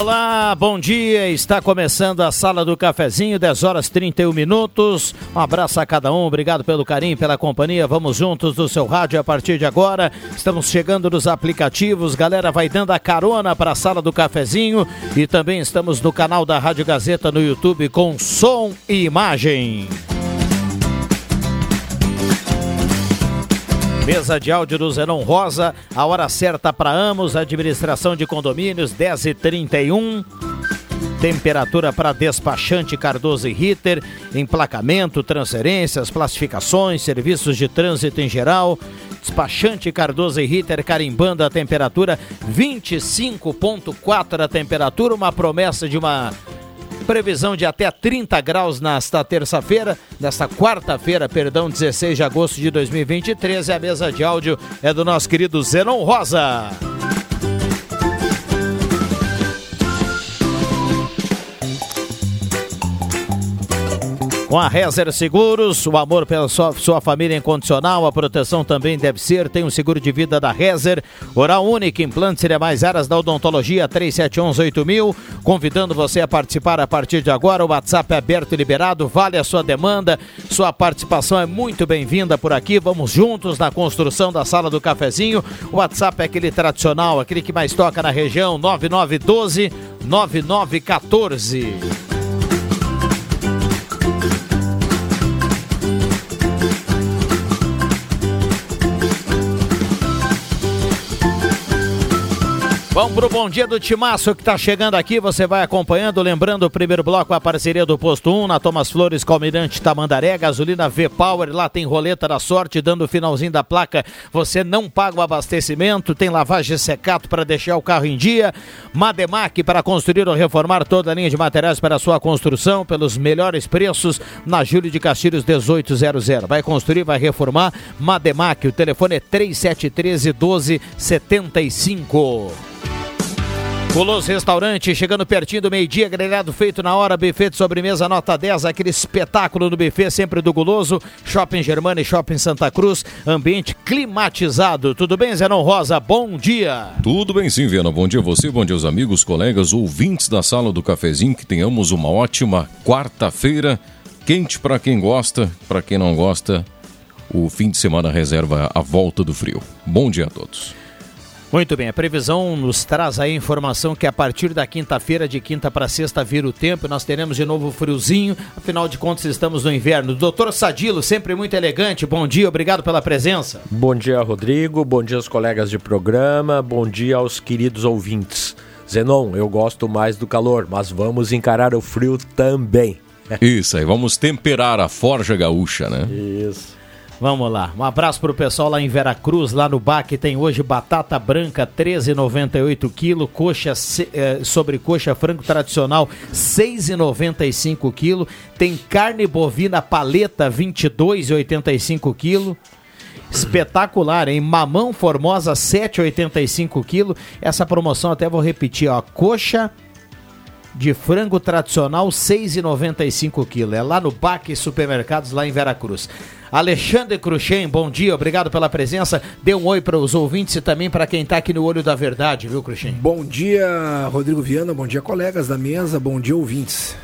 Olá, bom dia. Está começando a Sala do Cafezinho, 10 horas 31 minutos. Um abraço a cada um, obrigado pelo carinho, pela companhia. Vamos juntos no seu rádio a partir de agora. Estamos chegando nos aplicativos. Galera, vai dando a carona para a Sala do Cafezinho e também estamos no canal da Rádio Gazeta no YouTube com som e imagem. Mesa de áudio do Zenon Rosa, a hora certa para Amos, administração de condomínios, 10 e 31 Temperatura para despachante Cardoso e Ritter, emplacamento, transferências, classificações, serviços de trânsito em geral. Despachante Cardoso e Ritter carimbando a temperatura 25.4 a temperatura, uma promessa de uma Previsão de até 30 graus nesta terça-feira, nesta quarta-feira, perdão, 16 de agosto de 2023. E a mesa de áudio é do nosso querido Zenon Rosa. Com a Rezer Seguros, o amor pela sua, sua, família incondicional, a proteção também deve ser. Tem um seguro de vida da Rezer, Oral Única, implantes e mais áreas da odontologia 37118000. Convidando você a participar a partir de agora. O WhatsApp é aberto e liberado, vale a sua demanda. Sua participação é muito bem-vinda por aqui. Vamos juntos na construção da sala do cafezinho. O WhatsApp é aquele tradicional, aquele que mais toca na região, 9912 9914. Vamos pro bom dia do Timaço que tá chegando aqui, você vai acompanhando, lembrando o primeiro bloco, a parceria do Posto 1, na Thomas Flores, Calmirante Tamandaré, gasolina V-Power, lá tem roleta da sorte, dando o finalzinho da placa, você não paga o abastecimento, tem lavagem secato para deixar o carro em dia, Mademac para construir ou reformar toda a linha de materiais para sua construção, pelos melhores preços, na Júlio de Castilhos 1800. Vai construir, vai reformar, Mademac, o telefone é 3713 1275. Guloso Restaurante, chegando pertinho do meio-dia, grelhado feito na hora, buffet de sobremesa nota 10, aquele espetáculo no buffet sempre do Guloso, Shopping Germana e Shopping Santa Cruz, ambiente climatizado. Tudo bem, Zenon Rosa? Bom dia. Tudo bem sim, Viana. Bom dia a você, bom dia aos amigos, colegas, ouvintes da sala do cafezinho, que tenhamos uma ótima quarta-feira, quente para quem gosta, para quem não gosta, o fim de semana reserva a volta do frio. Bom dia a todos. Muito bem, a previsão nos traz a informação que a partir da quinta-feira, de quinta para sexta, vira o tempo, nós teremos de novo friozinho, afinal de contas estamos no inverno. Doutor Sadilo, sempre muito elegante, bom dia, obrigado pela presença. Bom dia, Rodrigo, bom dia aos colegas de programa, bom dia aos queridos ouvintes. Zenon, eu gosto mais do calor, mas vamos encarar o frio também. Isso aí, vamos temperar a forja gaúcha, né? Isso. Vamos lá. Um abraço pro pessoal lá em Veracruz, lá no BAC tem hoje batata branca 13,98 kg, coxa eh, sobre coxa frango tradicional 6,95 kg, tem carne bovina paleta 22,85 kg. Espetacular, hein? Mamão Formosa 7,85 kg. Essa promoção até vou repetir, ó, coxa de frango tradicional 6,95 kg. É lá no BAC Supermercados, lá em Veracruz. Alexandre Cruxem, bom dia, obrigado pela presença. Dê um oi para os ouvintes e também para quem está aqui no Olho da Verdade, viu, Cruxem? Bom dia, Rodrigo Viana, bom dia, colegas da mesa, bom dia, ouvintes.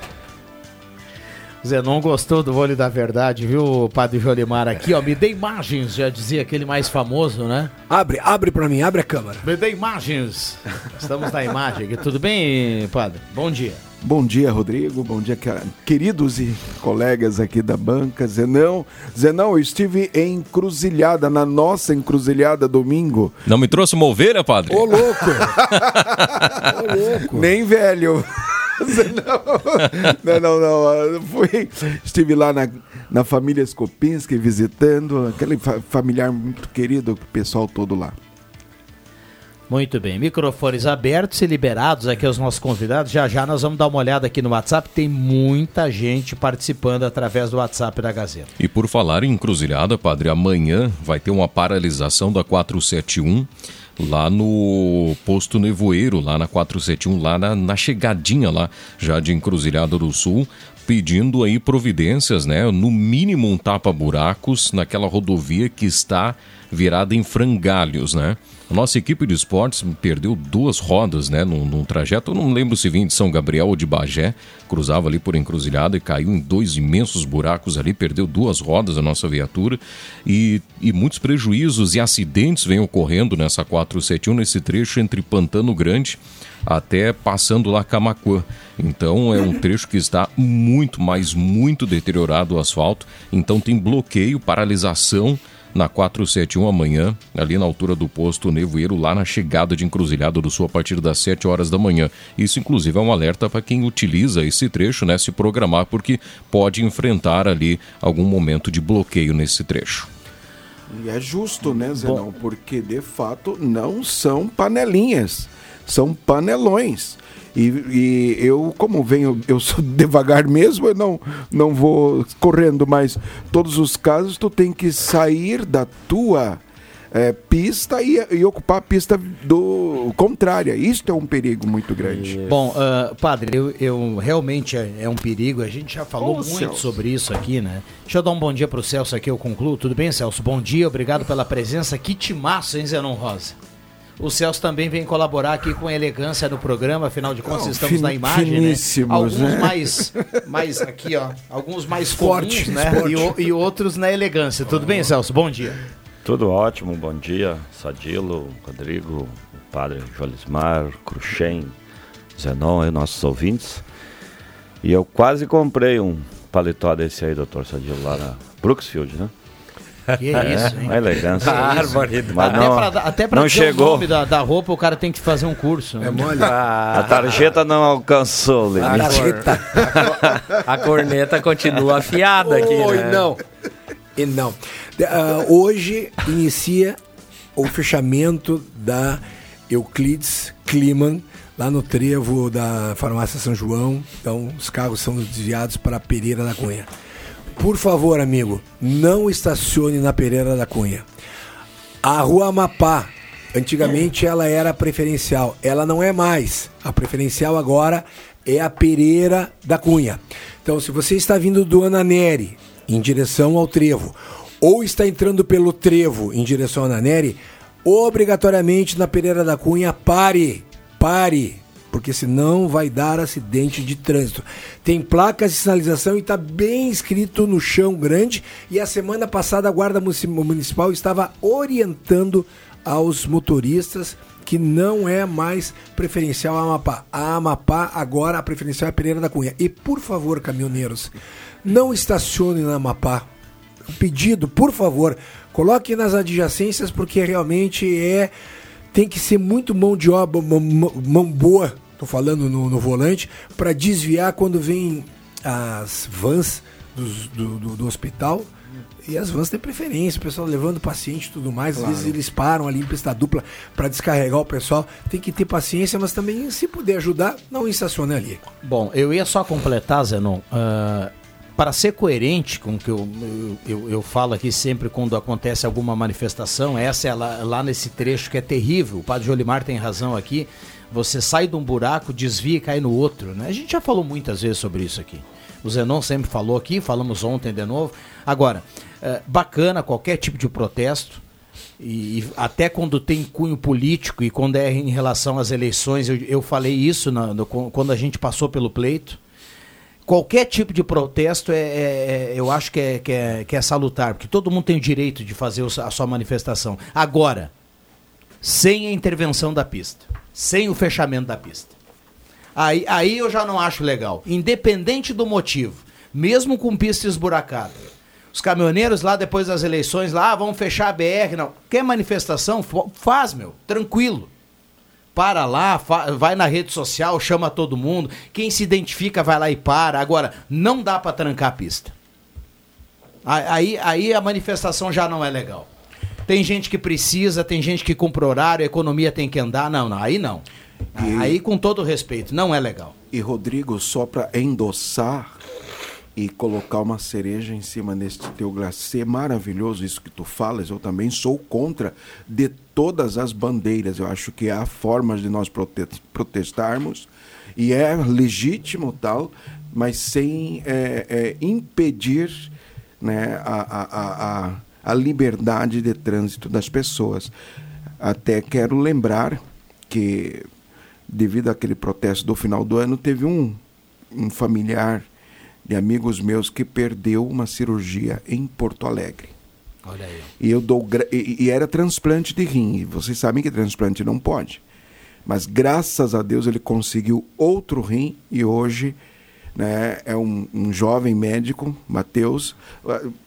Zenon gostou do Olho da Verdade, viu, Padre Jolimar? Aqui, ó, me dê imagens, já dizia aquele mais famoso, né? Abre, abre para mim, abre a câmera. Me dê imagens. Estamos na imagem aqui. Tudo bem, Padre? Bom dia. Bom dia, Rodrigo. Bom dia, queridos e colegas aqui da banca. Zenão, Zenão, eu estive em encruzilhada, na nossa encruzilhada domingo. Não me trouxe uma ovelha, padre? Ô, louco! Ô, louco! Nem velho. não, não, não. Fui, estive lá na, na família Skopinski visitando, aquele familiar muito querido, o pessoal todo lá. Muito bem, microfones abertos e liberados aqui aos nossos convidados. Já já nós vamos dar uma olhada aqui no WhatsApp. Tem muita gente participando através do WhatsApp da Gazeta. E por falar em encruzilhada, padre, amanhã vai ter uma paralisação da 471 lá no posto Nevoeiro, lá na 471, lá na, na chegadinha lá já de Encruzilhada do Sul, pedindo aí providências, né? No mínimo um tapa-buracos naquela rodovia que está virada em frangalhos, né? Nossa equipe de esportes perdeu duas rodas, né, num, num, trajeto, eu não lembro se vinha de São Gabriel ou de Bagé, cruzava ali por encruzilhada e caiu em dois imensos buracos ali, perdeu duas rodas a nossa viatura. E, e muitos prejuízos e acidentes vêm ocorrendo nessa 471, nesse trecho entre Pantano Grande até passando lá Camacuã. Então é um trecho que está muito, mas muito deteriorado o asfalto, então tem bloqueio, paralisação na 471 amanhã, ali na altura do posto Nevoeiro, lá na chegada de Encruzilhada do Sul, a partir das 7 horas da manhã. Isso, inclusive, é um alerta para quem utiliza esse trecho, né, se programar, porque pode enfrentar ali algum momento de bloqueio nesse trecho. E é justo, né, Zenão? Porque, de fato, não são panelinhas, são panelões. E, e, eu, como venho, eu sou devagar mesmo, eu não, não vou correndo, mas todos os casos tu tem que sair da tua é, pista e, e, ocupar a pista do contrária. Isto é um perigo muito grande. Bom, uh, padre, eu, eu realmente é, é, um perigo. A gente já falou muito Celso. sobre isso aqui, né? Deixa eu dar um bom dia pro Celso aqui, eu concluo. Tudo bem, Celso? Bom dia, obrigado pela presença. Que timaço, hein, Zenon Rosa? O Celso também vem colaborar aqui com elegância no programa, afinal de contas Não, estamos fin, na imagem, né? Alguns né? mais, mais aqui, ó, alguns mais fortes, né? E, e, outros na elegância. Tudo bem, Celso? Bom dia. Tudo ótimo, bom dia. Sadilo, Rodrigo, o padre Jolismar, Cruxem, Zenon e nossos ouvintes. E eu quase comprei um paletó desse aí, doutor Sadilo, lá na Brooksfield, né? Que é isso, hein? Uma elegância. Árvore. Mas até não, pra, até pra não chegou. o nome da, da, roupa, o cara tem que fazer um curso. É mole. A tarjeta não alcançou, A, tarjeta. a corneta continua afiada aqui, né? não. E não. Uh, hoje inicia o fechamento da Euclides Kliman, lá no trevo da farmácia São João. Então, os carros são desviados para Pereira da Cunha. Por favor, amigo, não estacione na Pereira da Cunha. A Rua Amapá, antigamente ela era preferencial, ela não é mais. A preferencial agora é a Pereira da Cunha. Então, se você está vindo do Ananeri em direção ao Trevo, ou está entrando pelo Trevo em direção ao Ananeri, obrigatoriamente na Pereira da Cunha, pare, pare, porque senão vai dar acidente de trânsito. Tem placas de sinalização e está bem escrito no chão grande. E a semana passada a Guarda Municipal estava orientando aos motoristas que não é mais preferencial a Amapá. A Amapá agora a preferencial é a Pereira da Cunha. E por favor, caminhoneiros, não estacionem na Amapá. Pedido, por favor, coloque nas adjacências porque realmente é tem que ser muito mão de obra, mão, mão boa, tô falando no, no volante, para desviar quando vem as vans dos, do, do, do, hospital. E as vans têm preferência, o pessoal levando o paciente e tudo mais. Claro. Às vezes eles param ali em pista dupla para descarregar o pessoal. Tem que ter paciência, mas também, se puder ajudar, não estacione ali. Bom, eu ia só completar, Zenon. Uh, para ser coerente com o que eu, eu, eu, falo aqui sempre quando acontece alguma manifestação, essa é lá, lá nesse trecho que é terrível, o padre Jolimar tem razão aqui, você sai de um buraco, desvia e cai no outro. Né? A gente já falou muitas vezes sobre isso aqui. O Zenon sempre falou aqui, falamos ontem de novo. Agora, é, bacana qualquer tipo de protesto, e, e, até quando tem cunho político e quando é em relação às eleições, eu, eu falei isso na, no, quando a gente passou pelo pleito qualquer tipo de protesto é, é, é, eu acho que é, que, é, que é salutar, porque todo mundo tem o direito de fazer a sua manifestação. Agora, sem a intervenção da pista, sem o fechamento da pista. Aí, aí eu já não acho legal. Independente do motivo. Mesmo com pista esburacada. Os caminhoneiros lá depois das eleições, lá, ah, vão fechar a BR. Não. Quer manifestação? Faz, meu. Tranquilo para lá, vai na rede social, chama todo mundo. Quem se identifica vai lá e para. Agora, não dá para trancar a pista. Aí, aí a manifestação já não é legal. Tem gente que precisa, tem gente que cumpre horário, a economia tem que andar. Não, não, aí não. E... Aí, com todo respeito, não é legal. E, Rodrigo, só para endossar e colocar uma cereja em cima deste teu glacê maravilhoso, isso que tu falas, eu também sou contra de todas as bandeiras. Eu acho que há formas de nós prote protestarmos e é legítimo tal, mas sem é, é, impedir né, a, a, a, a liberdade de trânsito das pessoas. Até quero lembrar que, devido àquele protesto do final do ano, teve um, um familiar de amigos meus que perdeu uma cirurgia em Porto Alegre. Olha aí. E eu dou e, e era transplante de rim. E vocês sabem que transplante não pode. Mas graças a Deus ele conseguiu outro rim e hoje né, é um, um jovem médico, Matheus.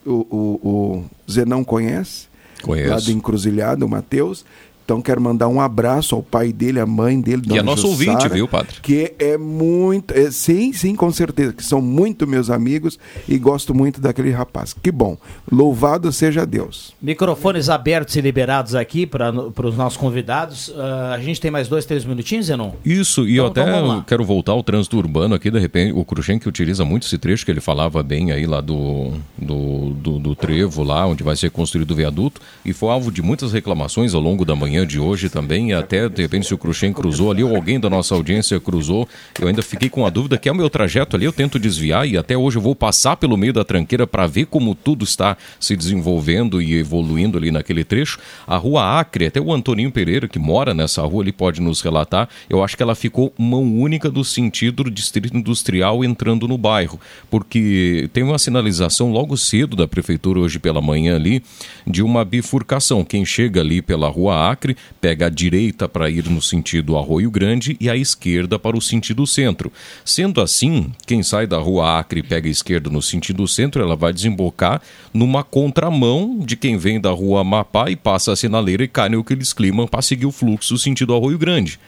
O, o, o Zenão conhece? Conheço. Lá Encruzilhada, o Matheus. Então quero mandar um abraço ao pai dele, à mãe dele, Dona Que é nosso Jussara, ouvinte, viu, padre? Que é muito, é, sim, sim, com certeza, que são muito meus amigos e gosto muito daquele rapaz. Que bom. Louvado seja Deus. Microfones abertos e liberados aqui para os nossos convidados. Uh, a gente tem mais dois, três minutinhos, Zenon? Isso, e então, eu até então quero voltar ao trânsito urbano aqui, de repente, o Cruxem que utiliza muito esse trecho que ele falava bem aí lá do, do, do, do trevo lá, onde vai ser construído o viaduto, e foi alvo de muitas reclamações ao longo da manhã manhã de hoje também, até de repente se o Cruxem cruzou ali ou alguém da nossa audiência cruzou, eu ainda fiquei com a dúvida que é o meu trajeto ali, eu tento desviar e até hoje eu vou passar pelo meio da tranqueira para ver como tudo está se desenvolvendo e evoluindo ali naquele trecho. A rua Acre, até o Antoninho Pereira, que mora nessa rua, ele pode nos relatar, eu acho que ela ficou mão única do sentido do distrito industrial entrando no bairro, porque tem uma sinalização logo cedo da prefeitura hoje pela manhã ali de uma bifurcação. Quem chega ali pela rua Acre Acre, pega a direita para ir no sentido Arroio Grande e a esquerda para o sentido centro. Sendo assim, quem sai da rua Acre e pega a esquerda no sentido centro, ela vai desembocar numa contramão de quem vem da rua Mapá e passa a sinaleira e cai no que eles climam para seguir o fluxo sentido Arroio Grande.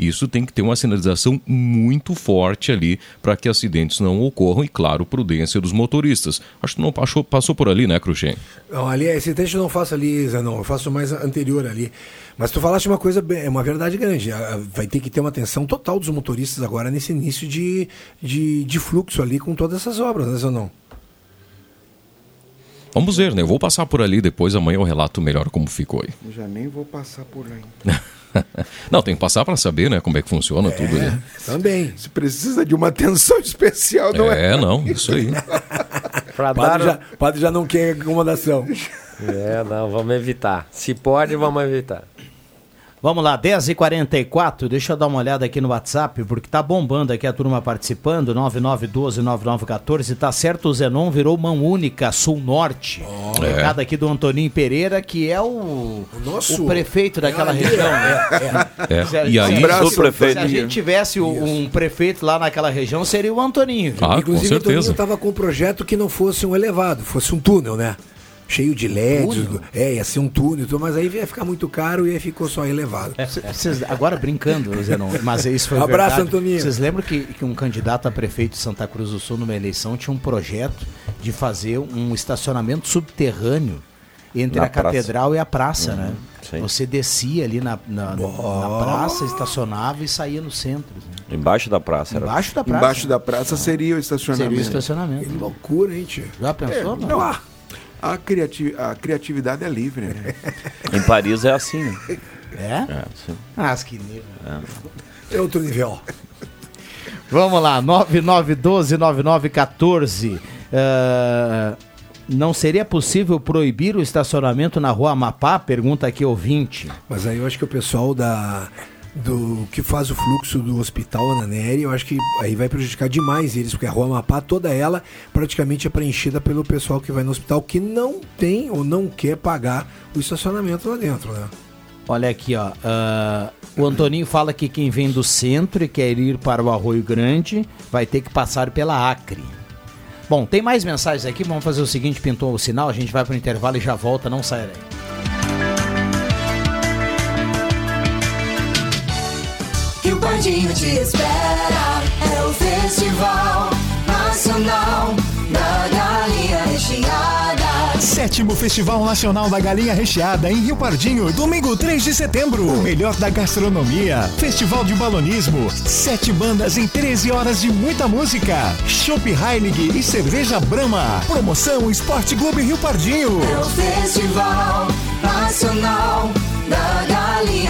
Isso tem que ter uma sinalização muito forte ali para que acidentes não ocorram e, claro, prudência dos motoristas. Acho que não passou, passou por ali, né, Cruxem? Não, ali, esse trecho eu não faço ali, Zé, não. Eu faço mais anterior ali. Mas tu falaste uma coisa, é uma verdade grande. Vai ter que ter uma atenção total dos motoristas agora nesse início de, de, de fluxo ali com todas essas obras, né, Zé, não? Vamos ver, né? Eu vou passar por ali depois, amanhã eu relato melhor como ficou aí. Eu já nem vou passar por aí. Não, tem que passar para saber, né, como é que funciona é, tudo. Também. Se precisa de uma atenção especial, não é? É, não, isso aí. pra padre, dar... já, padre já não quer acomodação. É, não, vamos evitar. Se pode, vamos evitar. Vamos lá, 10h44, deixa eu dar uma olhada aqui no WhatsApp, porque tá bombando aqui a turma participando, 9912-9914, tá certo, o Zenon virou mão única, sul-norte. Oh, Recado é. aqui do Antoninho Pereira, que é o, o, nosso, o prefeito daquela é região. Né? É, é. Se, e aí, se, prefeito, se a gente tivesse um prefeito lá naquela região, seria o Antoninho. Ah, Inclusive, o Antoninho estava com um projeto que não fosse um elevado, fosse um túnel, né? Cheio de LEDs. É, ia ser um túnel, mas aí ia ficar muito caro e aí ficou só elevado. É, cês, agora brincando, Zenon, mas isso foi Abraço, verdade. Antoninho. Vocês lembram que, que um candidato a prefeito de Santa Cruz do Sul, numa eleição, tinha um projeto de fazer um estacionamento subterrâneo entre na a praça. catedral e a praça, né? uhum, né? Sim. Você descia ali na, na, na, praça, estacionava e saía no centro. Né? Embaixo da praça. Embaixo da praça. Embaixo da praça seria o estacionamento. Seria o estacionamento. Que loucura, hein, tio? Já pensou? É, não, a, criati a criatividade é livre, né? em Paris é assim, né? É? é sim. Ah, que nível. É. é outro nível. Vamos lá, 9912-9914. Uh, não seria possível proibir o estacionamento na rua Amapá? Pergunta aqui ouvinte. Mas aí eu acho que o pessoal da do que faz o fluxo do hospital Ananeri, eu acho que aí vai prejudicar demais eles, porque a Rua Amapá, toda ela praticamente é preenchida pelo pessoal que vai no hospital que não tem ou não quer pagar o estacionamento lá dentro, né? Olha aqui, ó. ah, o Antoninho fala que quem vem do centro e quer ir para o Arroio Grande vai ter que passar pela Acre. Bom, tem mais mensagens aqui. Vamos fazer o seguinte: pintou o sinal, a gente vai para o intervalo e já volta, não sai daí. Rio Pardinho te espera, é o Festival Nacional da Galinha Recheada. Sétimo Festival Nacional da Galinha Recheada em Rio Pardinho, domingo 3 de setembro. O melhor da gastronomia, festival de balonismo, sete bandas em 13 horas de muita música, Chopp Heilig e cerveja Brahma. Promoção Esporte Clube Rio Pardinho. É o Festival Nacional da Galinha.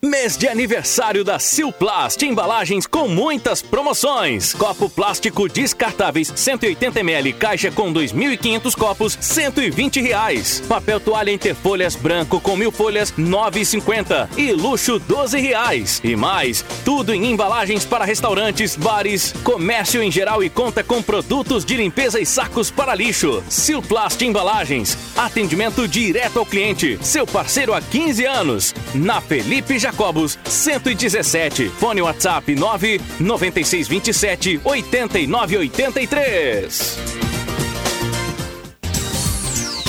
Mês de aniversário da Silplast, embalagens com muitas promoções. Copo plástico descartáveis 180ml, caixa com 2.500 copos, 120 reais. Papel toalha interfolhas branco com mil folhas, 9,50 e luxo 12 reais. E mais, tudo em embalagens para restaurantes, bares, comércio em geral e conta com produtos de limpeza e sacos para lixo. Silplast Embalagens, atendimento direto ao cliente. Seu parceiro há 15 anos. Na Felipe Jacobos, 117. Fone WhatsApp 9 9627 8983.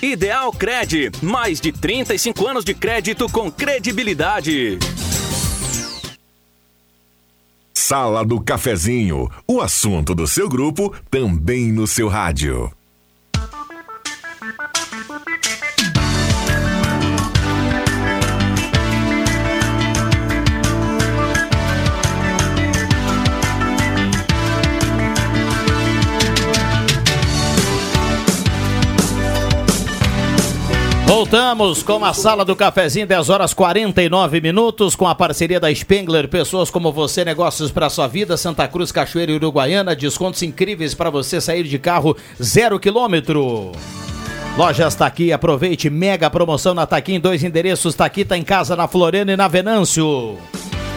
Ideal Cred, mais de 35 anos de crédito com credibilidade. Sala do Cafezinho, o assunto do seu grupo também no seu rádio. Voltamos com a sala do cafezinho, 10 horas 49 minutos, com a parceria da Spengler. Pessoas como você, negócios para sua vida, Santa Cruz, Cachoeira e Uruguaiana, descontos incríveis para você sair de carro zero quilômetro. Lojas Taqui, aproveite mega promoção na Taqui em dois endereços. Taqui tá em casa na Floriana e na Venâncio.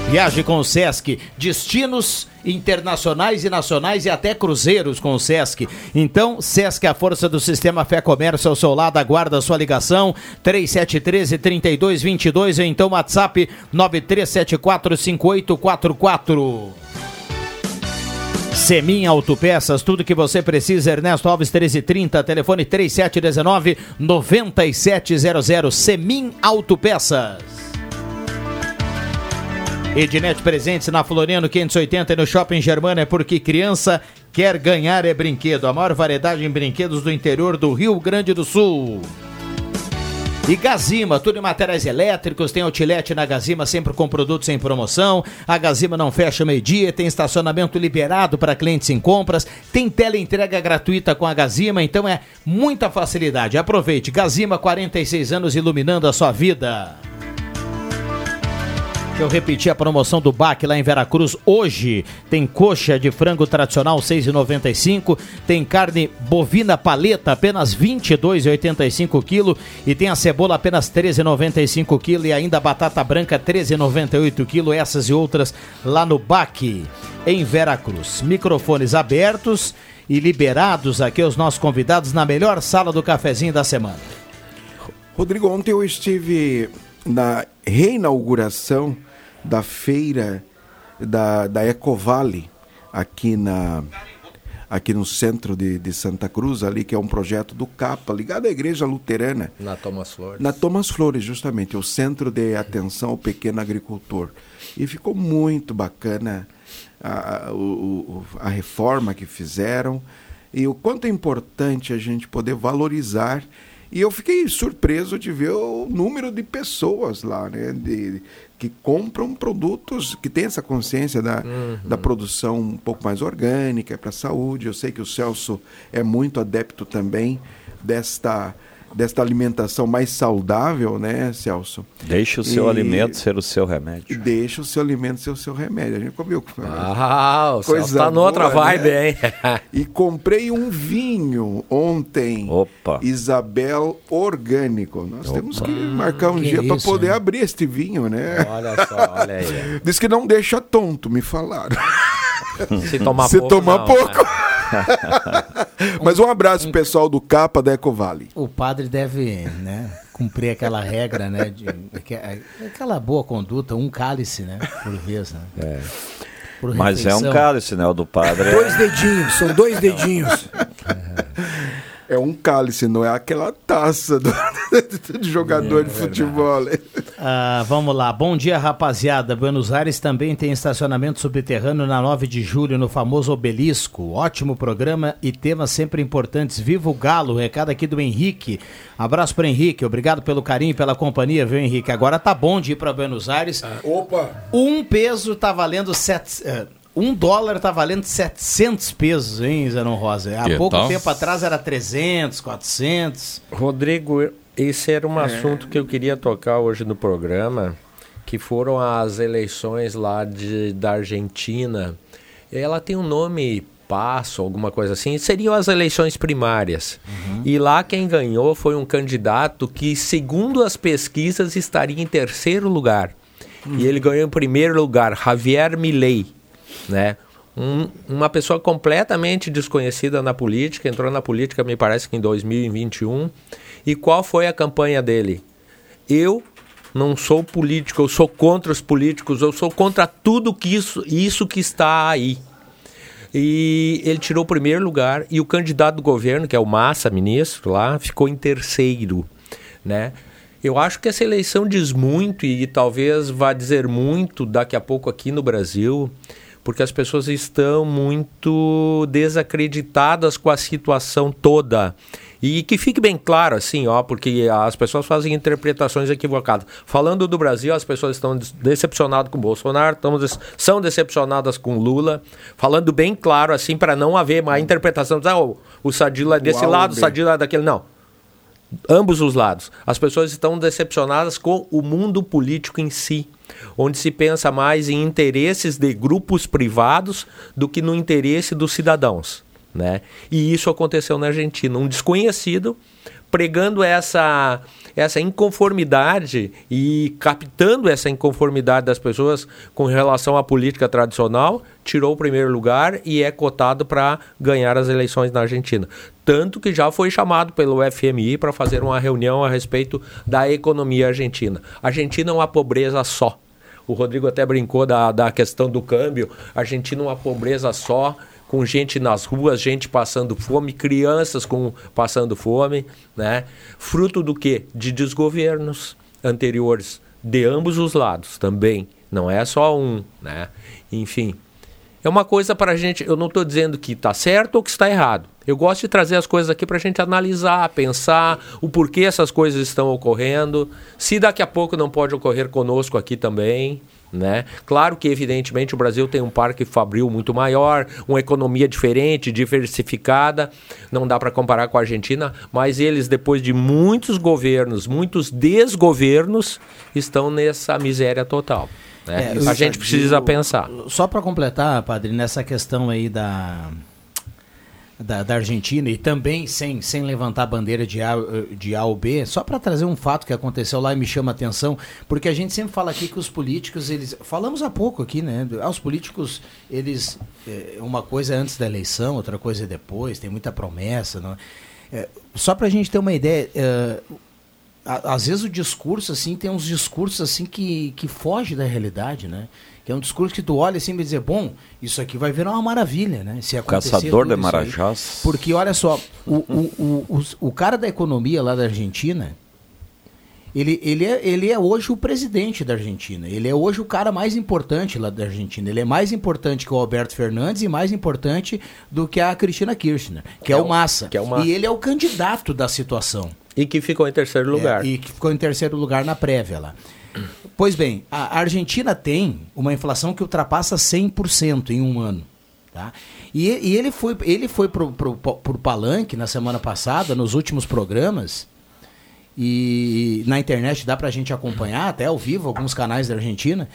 Viaje com o Sesc, destinos internacionais e nacionais e até cruzeiros com o Sesc. Então, Sesc, a força do sistema Fé Comércio ao seu lado, aguarda a sua ligação 3713-3222 ou então WhatsApp 93745844. Semin Autopeças, tudo que você precisa, Ernesto Alves 1330, telefone 3719 9700, Semin Autopeças. Ednet Presentes na Floriano 580 e no Shopping Germana é porque criança quer ganhar é brinquedo. A maior variedade em brinquedos do interior do Rio Grande do Sul. E Gazima, tudo em materiais elétricos, tem outlet na Gazima, sempre com produtos em promoção. A Gazima não fecha meio-dia, tem estacionamento liberado para clientes em compras, tem teleentrega gratuita com a Gazima, então é muita facilidade. Aproveite, Gazima, 46 anos iluminando a sua vida. Eu repetir a promoção do BAC lá em Veracruz. Hoje tem coxa de frango tradicional 6,95, tem carne bovina paleta apenas 22,85 kg e tem a cebola apenas 13,95 kg e ainda a batata branca 13,98 kg. Essas e outras lá no BAC em Veracruz. Microfones abertos e liberados aqui os nossos convidados na melhor sala do cafezinho da semana. Rodrigo, ontem eu estive na reinauguração da feira da, da Ecovale aqui na aqui no centro de, de Santa Cruz, ali que é um projeto do CAPA, ligado à igreja luterana. Na Thomas Flores. Na Thomas Flores, justamente, o Centro de Atenção ao Pequeno Agricultor. E ficou muito bacana a, a, o- a reforma que fizeram e o quanto é importante a gente poder valorizar. E eu fiquei surpreso de ver o número de pessoas lá, né? De, que compram produtos, que têm essa consciência da, da produção um pouco mais orgânica para a saúde. Eu sei que o Celso é muito adepto também desta, desta alimentação mais saudável, né, Celso? Deixe o seu E- alimento ser o seu remédio. e deixa o seu alimento ser o seu remédio. A gente comeu. Ah, o Celso tá noutra vibe, hein? E comprei um vinho ontem. Opa. Isabel Orgânico. Nós temos que marcar um Que dia para poder hein? abrir este vinho, né? Olha só, olha aí. Diz que não deixa tonto, me falaram. Se tomar Se pouco, tomar não, pouco. Mas um abraço pro pessoal do Capa da Ecovale. O padre deve, né, cumprir aquela regra, né, de que- aquela boa conduta, um cálice, né, por vez, né? Por Mas é um cálice, né? O do padre. é- Dois dedinhos, são dois dedinhos. É um cálice, não é aquela taça do, de jogador de futebol. Ah, vamos lá. Bom dia, rapaziada. Buenos Aires também tem estacionamento subterrâneo na 9 de julho, no famoso Obelisco. Ótimo programa e temas sempre importantes. Viva o Galo. Recado aqui do Henrique. Abraço para Henrique. Obrigado pelo carinho, pela companhia, viu, Henrique? Agora tá bom de ir para Buenos Aires. Opa! Um peso tá valendo sete, eh, um dólar tá valendo 700 pesos, hein, Zenon Rosa? Há Que pouco tal? tempo atrás era 300, 400. Rodrigo, esse era um assunto que eu queria tocar hoje no programa, que foram as eleições lá de, da Argentina. Ela tem um nome passo, alguma coisa assim. Seriam as eleições primárias. E lá quem ganhou foi um candidato que, segundo as pesquisas, estaria em terceiro lugar. E ele ganhou em primeiro lugar, Javier Milei, né? Um- uma pessoa completamente desconhecida na política, entrou na política, me parece que em 2021. E qual foi a campanha dele? Eu não sou político, eu sou contra os políticos, eu sou contra tudo que isso, isso que está aí. E ele tirou o primeiro lugar e o candidato do governo, que é o Massa, ministro lá, ficou em terceiro, né? Eu acho que essa eleição diz muito e talvez vá dizer muito daqui a pouco aqui no Brasil, porque as pessoas estão muito desacreditadas com a situação toda. E que fique bem claro, assim, ó, porque as pessoas fazem interpretações equivocadas. Falando do Brasil, as pessoas estão decepcionadas com o Bolsonaro, estão des- são decepcionadas com o Lula. Falando bem claro, assim, para não haver má interpretação. Ah, o, o Sadila é desse O lado, o B. Sadila é daquele. Não ambos os lados. As pessoas estão decepcionadas com o mundo político em si, onde se pensa mais em interesses de grupos privados do que no interesse dos cidadãos. Né? E isso aconteceu na Argentina. Um desconhecido pregando essa, essa inconformidade e captando essa inconformidade das pessoas com relação à política tradicional, tirou o primeiro lugar e é cotado para ganhar as eleições na Argentina. Tanto que já foi chamado pelo FMI para fazer uma reunião a respeito da economia argentina. Argentina é uma pobreza só. O Rodrigo até brincou da, da questão do câmbio. Argentina é uma pobreza só, com gente nas ruas, gente passando fome, crianças com, passando fome, né? Fruto do quê? De desgovernos anteriores, de ambos os lados também. Não é só um, né? Enfim. É uma coisa para a gente. Eu não estou dizendo que está certo ou que está errado. Eu gosto de trazer as coisas aqui para a gente analisar, pensar o porquê essas coisas estão ocorrendo, se daqui a pouco não pode ocorrer conosco aqui também. Né? Claro que, evidentemente, o Brasil tem um parque fabril muito maior, uma economia diferente, diversificada, não dá para comparar com a Argentina, mas eles, depois de muitos governos, muitos desgovernos, estão nessa miséria total. Né? É, a gente precisa pensar. Só para completar, padre, nessa questão aí da, da, da Argentina e também sem, sem levantar a bandeira de A, de A ou B, só para trazer um fato que aconteceu lá e me chama a atenção, porque a gente sempre fala aqui que os políticos, eles. Falamos há pouco aqui, né? Os políticos, eles. É, uma coisa é antes da eleição, outra coisa é depois, tem muita promessa. Não? É, só para a gente ter uma ideia. É, a- às vezes o discurso assim tem uns discursos assim que, que foge da realidade, né? Que é um discurso que tu olha assim e dizer, bom, isso aqui vai virar uma maravilha, né? Se acontecer Caçador de. Marajás. Porque olha só, o, o, o, os- o cara da economia lá da Argentina, ele, ele, é, ele é hoje o presidente da Argentina. Ele é hoje o cara mais importante lá da Argentina. Ele é mais importante que o Alberto Fernandes e mais importante do que a Cristina Kirchner, que é, o Massa. que é o Massa. E ele é o candidato da situação. E que ficou em terceiro lugar. É, e que ficou em terceiro lugar na prévia lá. Pois bem, a Argentina tem uma inflação que ultrapassa 100% em um ano. Tá? E, e ele foi, ele foi pro, pro, pro palanque na semana passada, nos últimos programas, e na internet dá pra gente acompanhar, até ao vivo, alguns canais da Argentina.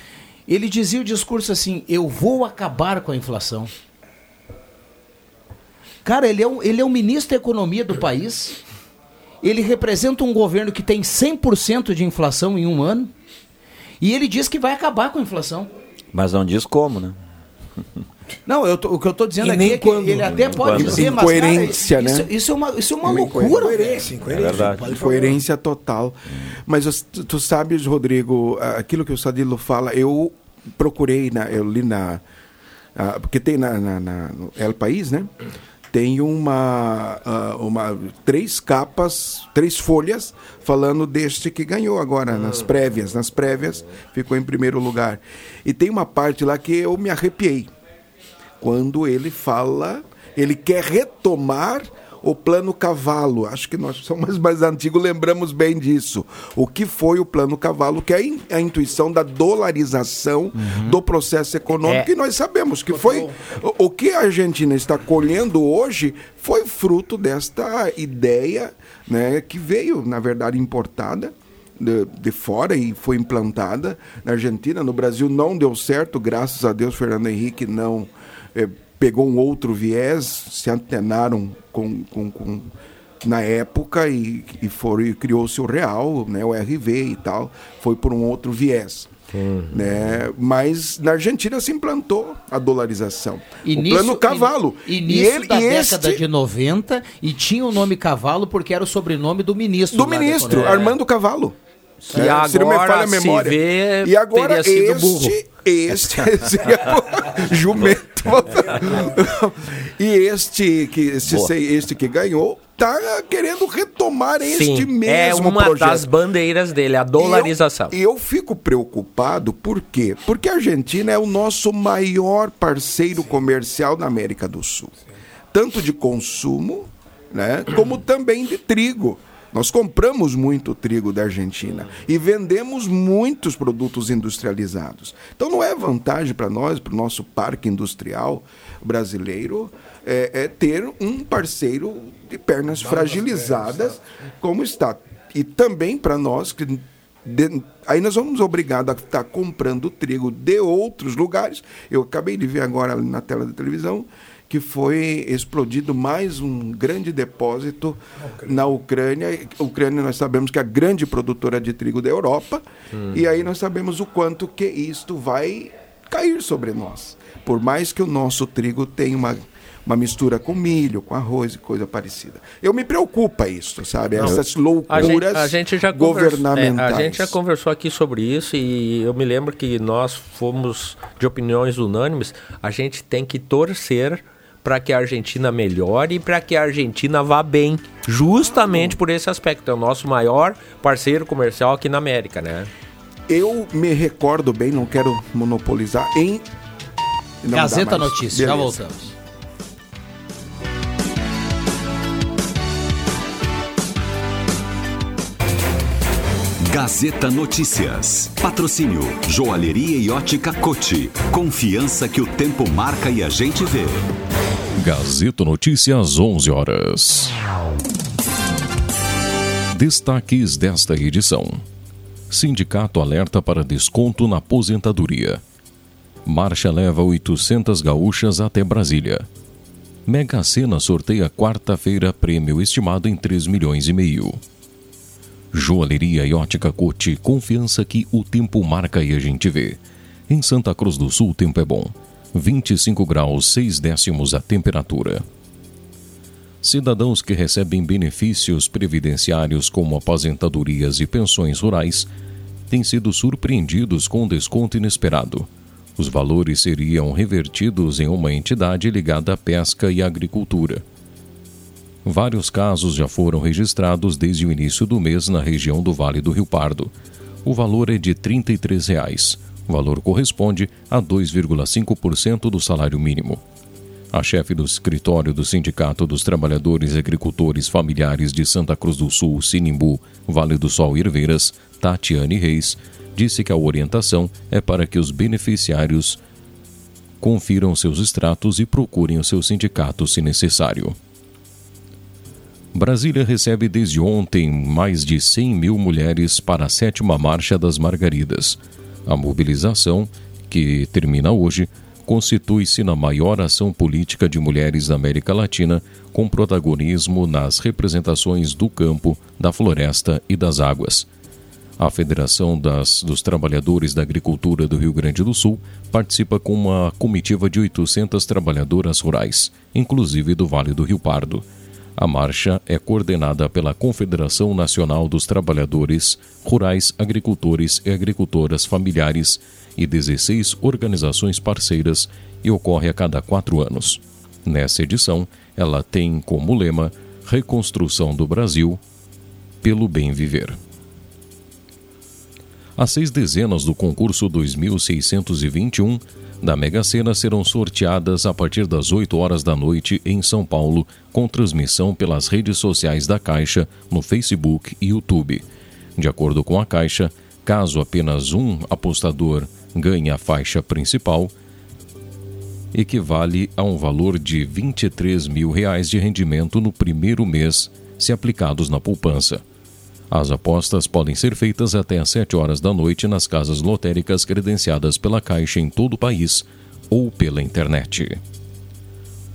Ele dizia o discurso assim: Eu vou acabar com a inflação. Cara, ele é, um, ele é o ministro da economia do país. Ele representa um governo que tem 100% de inflação em um ano. E ele diz que vai acabar com a inflação. Mas não diz como, né? Não, eu tô- o que eu estou dizendo E aqui nem é que quando, ele até pode quando. dizer, mas Incoerência, cara, isso, né? isso é uma, isso é uma Uma loucura. Incoerência, incoerência. É verdade. Incoerência total. Mas tu, sabes, Rodrigo, aquilo que o Sadilo fala, eu procurei, na, eu li na. porque tem na, na, na- no El País, né? Tem uma, ah, uma. Três capas, três folhas, falando deste que ganhou agora, nas prévias. Nas prévias, ficou em primeiro lugar. E tem uma parte lá que eu me arrepiei quando ele fala, ele quer retomar o plano cavalo. Acho que nós somos mais antigos, lembramos bem disso. O que foi o plano cavalo, que é a, in- a intuição da dolarização do processo econômico, É. e nós sabemos que foi o, o que a Argentina está colhendo hoje foi fruto desta ideia, né, que veio, na verdade, importada de, de fora e foi implantada na Argentina. No Brasil não deu certo, graças a Deus, Fernando Henrique não eh, pegou um outro viés, se antenaram com, com, com- na época e, e e criou-se o real, né, o RV e tal, foi por um outro viés. Né? Mas na Argentina se implantou a dolarização. o plano cavalo. Início ele- da e década este- de 90 e tinha o nome Cavalo porque era o sobrenome do ministro. do ministro. Armando Cavalo. E É, se não me agora falha a se memória. vê, e agora este, burro. este, jumento. e este que este, Boa. este que ganhou tá querendo retomar este Sim, mesmo é uma projeto. das bandeiras dele, a dolarização. E eu, eu fico preocupado, por quê? Porque a Argentina é o nosso maior parceiro comercial na América do Sul. Tanto de consumo, né, como também de trigo. Nós compramos muito trigo da Argentina e vendemos muitos produtos industrializados. Então não é vantagem para nós, para o nosso parque industrial brasileiro, é, é ter um parceiro de pernas fragilizadas como está. E também para nós que de- aí nós vamos obrigados a estar comprando trigo de outros lugares. Eu acabei de ver agora na tela da televisão que foi explodido mais um grande depósito na Ucrânia. Ucrânia nós sabemos que é a grande produtora de trigo da Europa e aí nós sabemos o quanto que isto vai cair sobre nós. Por mais que o nosso trigo tenha uma uma mistura com milho, com arroz e coisa parecida. Eu me preocupa isso, sabe? Essas A gente, loucuras a gente já conversou, governamentais. é, a gente já conversou aqui sobre isso e eu me lembro que nós fomos de opiniões unânimes. A gente tem que torcer para que a Argentina melhore e para que a Argentina vá bem, justamente por esse aspecto. É o nosso maior parceiro comercial aqui na América, né? Eu me recordo bem, não quero monopolizar, em não Gazeta. Notícias, já voltamos. Gazeta Notícias. Patrocínio Joalheria e Ótica Cote. Confiança que o tempo marca e a gente vê. Gazeta Notícias, 11 horas. Destaques desta edição: Sindicato alerta para desconto na aposentadoria. Marcha leva 800 gaúchas até Brasília. Mega Sena sorteia quarta-feira prêmio estimado em 3 milhões e meio. Joalheria e ótica Cote, confiança que o tempo marca e a gente vê. Em Santa Cruz do Sul, o tempo é bom. 25 graus, 6 décimos a temperatura. Cidadãos que recebem benefícios previdenciários como aposentadorias e pensões rurais têm sido surpreendidos com desconto inesperado. Os valores seriam revertidos em uma entidade ligada à pesca e agricultura. Vários casos já foram registrados desde o início do mês na região do Vale do Rio Pardo. O valor é de 33 reais. O valor corresponde a 2,5% do salário mínimo. A chefe do escritório do Sindicato dos Trabalhadores e Agricultores Familiares de Santa Cruz do Sul, Sinimbu, Vale do Sol e Tatiane Reis, disse que a orientação é para que os beneficiários confiram seus extratos e procurem o seu sindicato se necessário. Brasília recebe desde ontem mais de 100 mil mulheres para a sétima Marcha das Margaridas. A mobilização, que termina hoje, constitui-se na maior ação política de mulheres da América Latina, com protagonismo nas representações do campo, da floresta e das águas. A Federação das, dos Trabalhadores da Agricultura do Rio Grande do Sul participa com uma comitiva de 800 trabalhadoras rurais, inclusive do Vale do Rio Pardo. A marcha é coordenada pela Confederação Nacional dos Trabalhadores Rurais, Agricultores e Agricultoras Familiares e 16 organizações parceiras e ocorre a cada quatro anos. Nessa edição, ela tem como lema Reconstrução do Brasil pelo Bem Viver. As seis dezenas do concurso 2621 da Mega Sena serão sorteadas a partir das 8 horas da noite em São Paulo, com transmissão pelas redes sociais da Caixa, no Facebook e YouTube. De acordo com a Caixa, caso apenas um apostador ganhe a faixa principal, equivale a um valor de 23 mil reais de rendimento no primeiro mês, se aplicados na poupança. As apostas podem ser feitas até às 7 horas da noite nas casas lotéricas credenciadas pela Caixa em todo o país ou pela internet.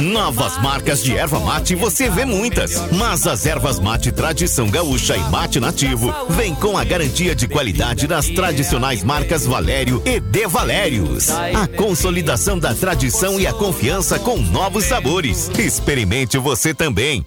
Novas marcas de erva mate você vê muitas, mas as ervas mate tradição gaúcha e mate nativo vem com a garantia de qualidade das tradicionais marcas Valério e De Valérios. A consolidação da tradição e a confiança com novos sabores. Experimente você também.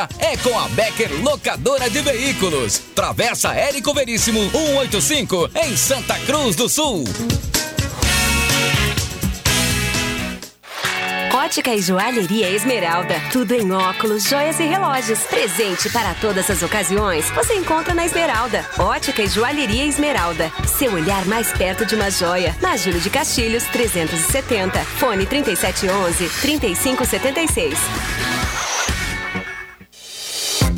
é com a Becker Locadora de Veículos. Travessa Érico Veríssimo 185 em Santa Cruz do Sul. Ótica e Joalheria Esmeralda. Tudo em óculos, joias e relógios. Presente para todas as ocasiões. Você encontra na Esmeralda. Ótica e Joalheria Esmeralda. Seu olhar mais perto de uma joia. Na Júlio de Castilhos, 370. Fone 3711 3576.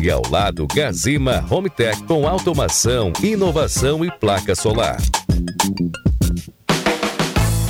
E ao lado, Gazima Home Tech com automação, inovação e placa solar.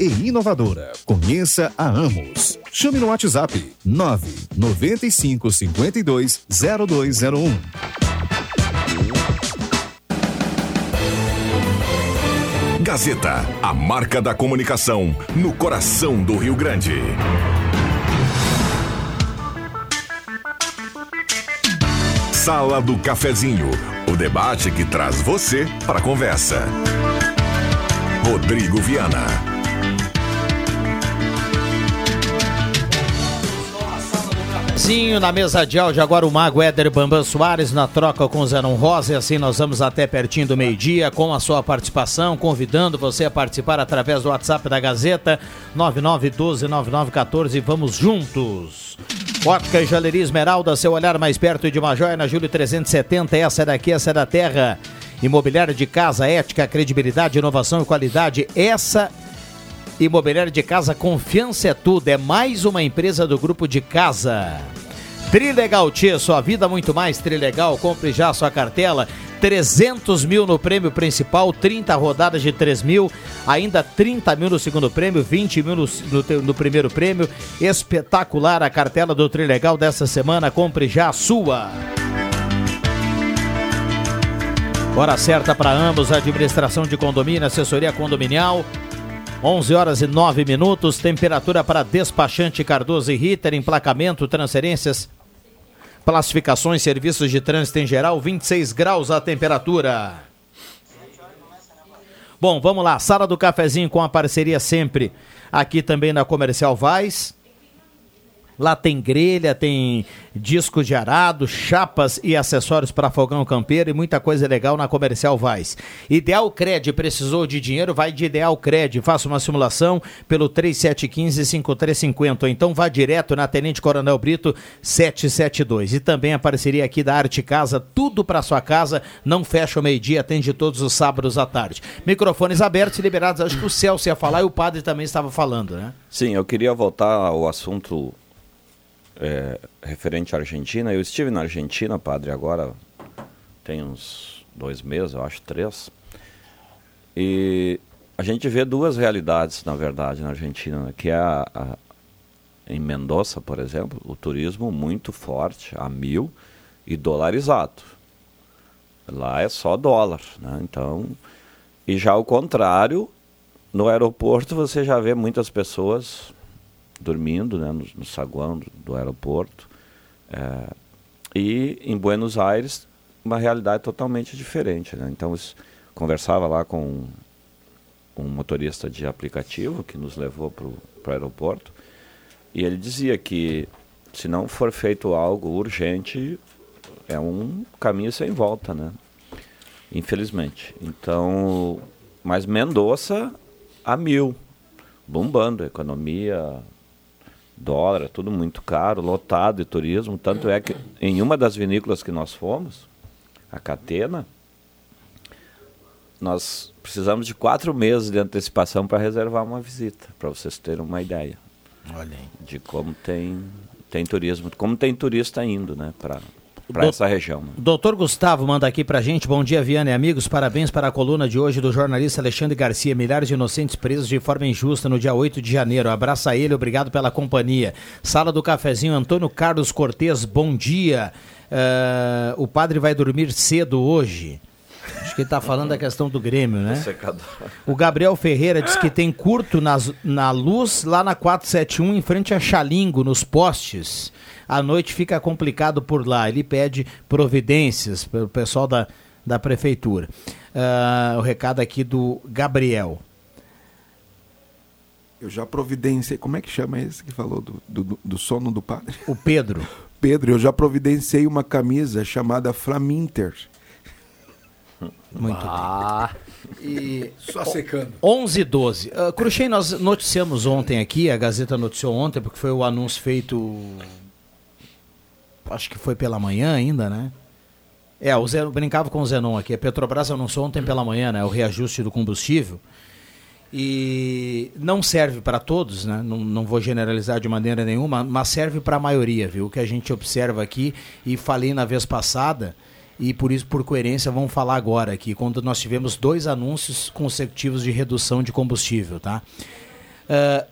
e inovadora. Conheça a Amos. Chame no WhatsApp 995 52 0201. Gazeta, a marca da comunicação no coração do Rio Grande. Sala do Cafezinho, o debate que traz você para a conversa. Rodrigo Viana. Zinho na mesa de áudio, agora o Mago Éder Bambam Soares na troca com o Zenon Rosa. E assim nós vamos até pertinho do meio-dia com a sua participação, convidando você a participar através do WhatsApp da Gazeta 99129914. Vamos juntos. Ótica e Joalheria Esmeralda, seu olhar mais perto de uma joia na Júlio 370. Essa é daqui, essa é da terra. Imobiliária de casa, ética, credibilidade, inovação e qualidade. Essa Imobiliária de casa, confiança é tudo. É mais uma empresa do grupo de casa. Trilegal Tia, sua vida muito mais Trilegal. Compre já sua cartela. 300 mil no prêmio principal, 30 rodadas de 3 mil, ainda 30 mil no segundo prêmio, 20 mil no, no, no primeiro prêmio. Espetacular a cartela do Trilegal dessa semana. Compre já a sua. Hora certa para ambos, administração de condomínio, assessoria condominial. 11 horas e 9 minutos, temperatura para despachante Cardoso e Ritter, emplacamento, transferências, classificações, serviços de trânsito em geral, 26 graus a temperatura. Bom, vamos lá, sala do cafezinho com a parceria sempre aqui também na Comercial Vaz. Lá tem grelha, tem disco de arado, chapas e acessórios para fogão campeiro e muita coisa legal na Comercial Vaz. Ideal Cred, precisou de dinheiro? Vai de Ideal Cred. Faça uma simulação pelo 3715-5350 ou então vá direto na Tenente Coronel Brito 772. E também a parceria aqui da Arte Casa, tudo para sua casa, não fecha o meio-dia, atende todos os sábados à tarde. Microfones abertos e liberados. Acho que o Celso ia falar e o padre também estava falando, né? Sim, eu queria voltar ao assunto é, referente à Argentina. Eu estive na Argentina, padre, agora tem uns dois meses, eu acho, três. E a gente vê duas realidades, na verdade, na Argentina, né? que é a, a, em Mendoza, por exemplo, o turismo muito forte, a mil, e dolarizado. Lá é só dólar, né? Então, e já o contrário, no aeroporto você já vê muitas pessoas dormindo né, no, no saguão do, do aeroporto. É, e em Buenos Aires, uma realidade totalmente diferente. Né? Então, eu conversava lá com um motorista de aplicativo que nos levou para o aeroporto e ele dizia que se não for feito algo urgente, é um caminho sem volta, né? Infelizmente. Então, mas Mendoza a mil, bombando, economia, dólar, tudo muito caro, lotado de turismo. Tanto é que em uma das vinícolas que nós fomos, a Catena, nós precisamos de quatro meses de antecipação para reservar uma visita, para vocês terem uma ideia. Olha aí. De como tem, tem turismo, como tem turista indo, né, para para essa região. né? Doutor Gustavo manda aqui pra gente. Bom dia, Viana e amigos. Parabéns para a coluna de hoje do jornalista Alexandre Garcia. Milhares de inocentes presos de forma injusta no dia 8 de janeiro. Abraça ele, obrigado pela companhia. Sala do cafezinho, Antônio Carlos Cortez, bom dia. Eh, o padre vai dormir cedo hoje. Acho que ele tá falando da questão do Grêmio, né? O Gabriel Ferreira diz que tem curto nas- na luz lá na 471 em frente a Xalingo, nos postes. À noite fica complicado por lá. Ele pede providências pelo pessoal da, da prefeitura. Ah, o recado aqui do Gabriel. Eu já providenciei. Como é que chama esse que falou do, do, do sono do padre? O Pedro. Pedro, eu já providenciei uma camisa chamada Flaminter. Muito Ah, E Só secando. 11 e 12. Uh, Cruxem, nós noticiamos ontem aqui, a Gazeta noticiou ontem, porque foi o anúncio feito. Acho que foi pela manhã ainda, né? É, o Zenon, brincava com o Zenon aqui. A Petrobras anunciou ontem pela manhã, né? O reajuste do combustível. E não serve para todos, né? Não, não vou generalizar de maneira nenhuma, mas serve para a maioria, viu? O que a gente observa aqui, e falei na vez passada, e por isso, por coerência, vamos falar agora aqui, quando nós tivemos dois anúncios consecutivos de redução de combustível, tá? Ah,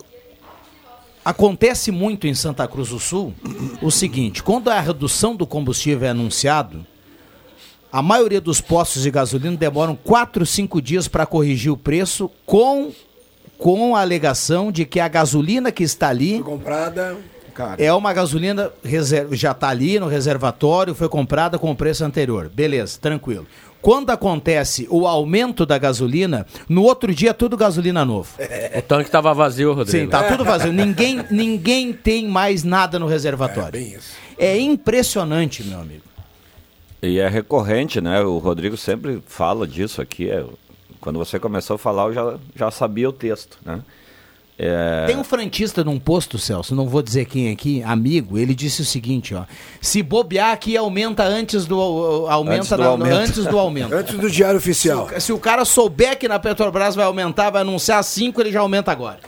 acontece muito em Santa Cruz do Sul o seguinte: quando a redução do combustível é anunciado, a maioria dos postos de gasolina demoram 4, 5 dias para corrigir o preço com, com a alegação de que a gasolina que está ali Comprada. É uma gasolina reser- já está ali no reservatório, foi comprada com o preço anterior. Beleza, tranquilo. Quando acontece o aumento da gasolina, no outro dia tudo gasolina novo. o tanque estava vazio, Rodrigo. Sim, tá tudo vazio. Ninguém, ninguém tem mais nada no reservatório. É, impressionante, meu amigo. E é recorrente, né? O Rodrigo sempre fala disso aqui. é- quando você começou a falar, eu já, já sabia o texto, né? É, Tem um frentista num posto, Celso, não vou dizer quem é aqui, amigo, ele disse o seguinte, ó. Se bobear aqui, aumenta antes do aumenta Antes do na- aumento. antes do aumento. Antes do diário oficial. Se o, se o cara souber que na Petrobras vai aumentar, vai anunciar 5, ele já aumenta agora.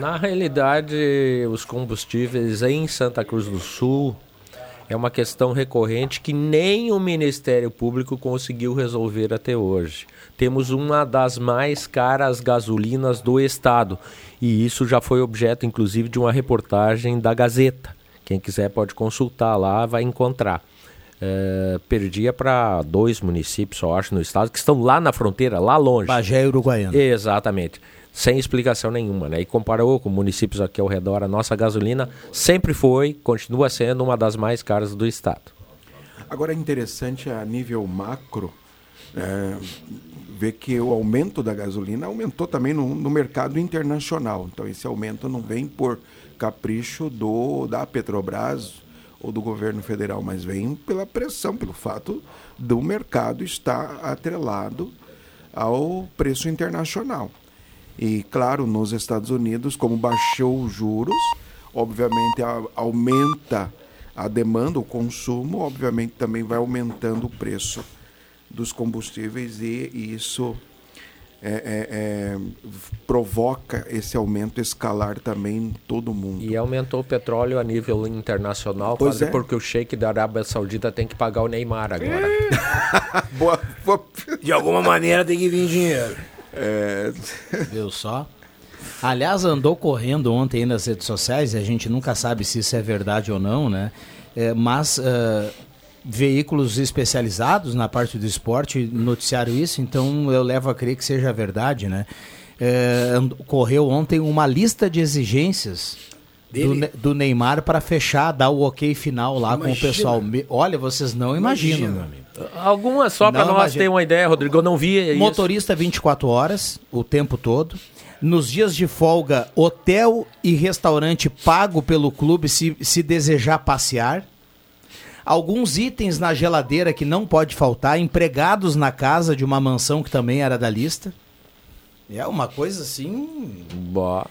Na realidade, os combustíveis em Santa Cruz do Sul é uma questão recorrente que nem o Ministério Público conseguiu resolver até hoje. Temos uma das mais caras gasolinas do estado e isso já foi objeto, inclusive, de uma reportagem da Gazeta. Quem quiser pode consultar lá, vai encontrar. É, perdia para dois municípios, eu acho, no estado, que estão lá na fronteira, lá longe. Bagé e Uruguaiana. Exatamente. Sem explicação nenhuma, né? E comparou com municípios aqui ao redor, a nossa gasolina sempre foi, continua sendo uma das mais caras do estado. Agora é interessante a nível macro é, vê que o aumento da gasolina aumentou também no, no mercado internacional. Então esse aumento não vem por capricho do da Petrobras ou do governo federal, mas vem pela pressão, pelo fato do mercado estar atrelado ao preço internacional. E claro, nos Estados Unidos, como baixou os juros, obviamente a- aumenta a demanda, o consumo, obviamente também vai aumentando o preço dos combustíveis e isso é, é, é, provoca esse aumento escalar também em todo mundo. E aumentou o petróleo a nível internacional, Pois quase é. porque o sheik da Arábia Saudita tem que pagar o Neymar agora. boa, boa. De alguma maneira tem que vir dinheiro. É... Viu só? Aliás, andou correndo ontem nas redes sociais, e a gente nunca sabe se isso é verdade ou não, né? É, mas ah, veículos especializados na parte do esporte noticiaram isso, então eu levo a crer que seja verdade, né? É, correu ontem uma lista de exigências do, do Neymar para fechar, dar o ok final lá com o Imagina. pessoal. Me- Olha, vocês não imaginam, meu amigo. Algumas só para Não, nós imagina. ter uma ideia, Rodrigo, eu não vi isso. Motorista 24 horas, o tempo todo. Nos dias de folga, hotel e restaurante pago pelo clube se, se desejar passear. Alguns itens na geladeira que não pode faltar, empregados na casa de uma mansão que também era da lista. É uma coisa assim. Boa.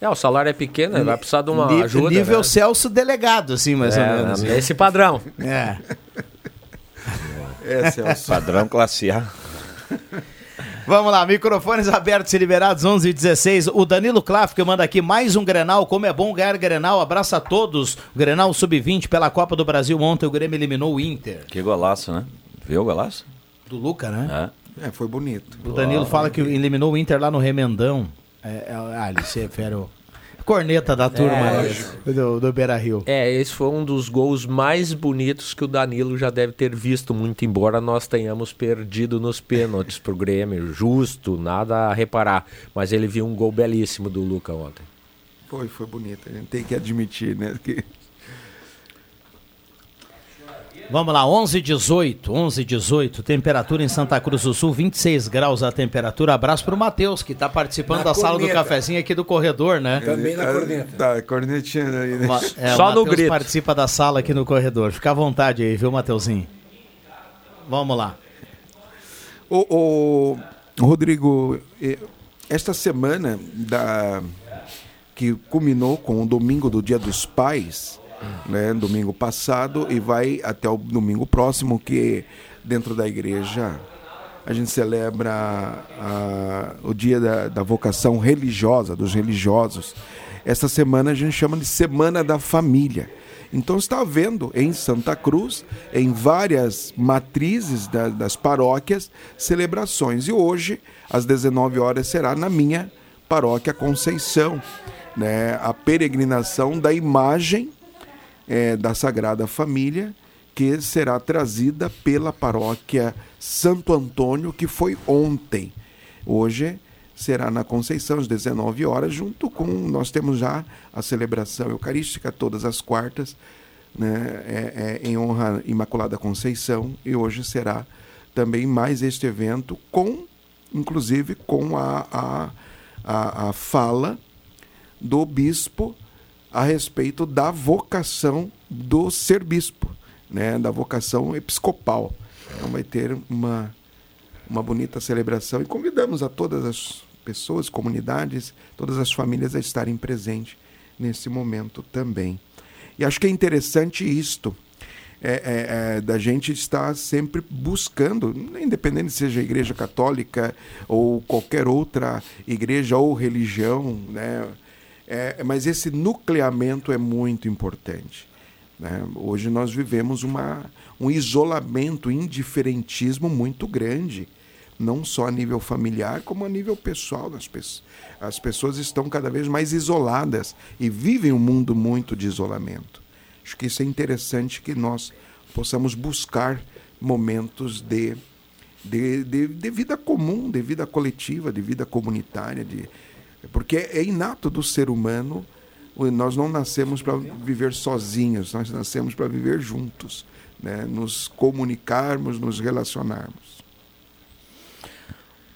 É, o salário é pequeno, né? vai precisar de uma Ni- ajuda. Nível né? Celso delegado, assim, mais É, ou menos. Esse padrão. É. É, Celso. Padrão classe A. Vamos lá, microfones abertos e liberados, 11 e 16. O Danilo Klaff que manda aqui mais um Grenal. Como é bom ganhar Grenal. Abraço a todos. Grenal Sub-20 pela Copa do Brasil. Ontem o Grêmio eliminou o Inter. Que golaço, né? Viu o golaço? Do Luca, né? É. É, foi bonito. O Danilo fala que eliminou o Inter lá no Remendão. É, é, ah, ele se refere ao... Corneta da turma É, né, do, do Beira Rio. É, esse foi um dos gols mais bonitos que o Danilo já deve ter visto, muito embora nós tenhamos perdido nos pênaltis pro Grêmio. Justo, nada a reparar. Mas ele viu um gol belíssimo do Luca ontem. Foi, foi bonito. A gente tem que admitir, né? Que... Vamos lá, 11 18, 11 18, temperatura em Santa Cruz do Sul, 26 graus a temperatura. Abraço pro Matheus, que tá participando Na da sala do corneta. cafezinho aqui do corredor, né? Também na corneta. Tá, cornetinha aí, né? É, Só o no grito. participa da sala aqui no corredor. Fica à vontade aí, viu, Mateuzinho? Vamos lá. O, o Rodrigo, esta semana da que culminou com o domingo do Dia dos Pais, né, domingo passado e vai até o domingo próximo que dentro da igreja a gente celebra a- o dia da, da vocação religiosa dos religiosos. Esta semana a gente chama de Semana da Família. Então está havendo em Santa Cruz, em várias matrizes da- das paróquias, celebrações. E hoje, às 19 horas, será na minha paróquia Conceição, né, a peregrinação da imagem eh, da Sagrada Família, que será trazida pela paróquia Santo Antônio, que foi ontem. Hoje será na Conceição, às 19 horas, junto com. Nós temos já a celebração eucarística todas as quartas, né, é- é em honra Imaculada Conceição, e hoje será também mais este evento, com, inclusive, com a, a, a, a fala do bispo a respeito da vocação do ser bispo, né, da vocação episcopal. Então vai ter uma, uma bonita celebração e convidamos a todas as pessoas, comunidades, todas as famílias a estarem presentes nesse momento também. E acho que é interessante isto, é, é, é, da gente estar sempre buscando, independente seja a igreja católica ou qualquer outra igreja ou religião, né? É, mas esse nucleamento é muito importante. né? Hoje nós vivemos uma, um isolamento, indiferentismo muito grande, não só a nível familiar, como a nível pessoal. das pessoas. As pessoas estão cada vez mais isoladas e vivem um mundo muito de isolamento. Acho que isso é interessante que nós possamos buscar momentos de, de, de, de vida comum, de vida coletiva, de vida comunitária, de, porque é inato do ser humano, nós não nascemos para viver sozinhos, nós nascemos para viver juntos, né? nos comunicarmos, nos relacionarmos.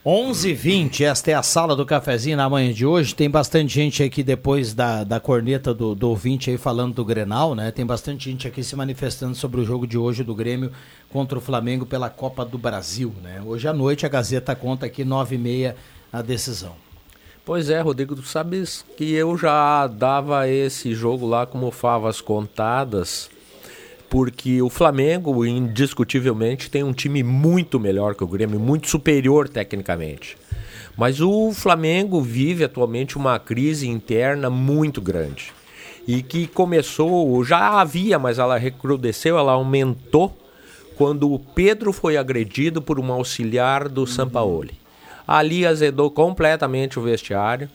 11h20, esta é a sala do cafezinho na manhã de hoje. Tem bastante gente aqui depois da, da corneta do, do ouvinte aí falando do Grenal, né? Tem bastante gente aqui se manifestando sobre o jogo de hoje do Grêmio contra o Flamengo pela Copa do Brasil, né? Hoje à noite a Gazeta conta aqui 9h30 a decisão. Pois é, Rodrigo, tu sabes que eu já dava esse jogo lá como favas contadas, porque o Flamengo, indiscutivelmente, tem um time muito melhor que o Grêmio, muito superior tecnicamente. Mas o Flamengo vive atualmente uma crise interna muito grande. E que começou, já havia, mas ela recrudesceu, ela aumentou quando o Pedro foi agredido por um auxiliar do Sampaoli. Ali azedou completamente o vestiário.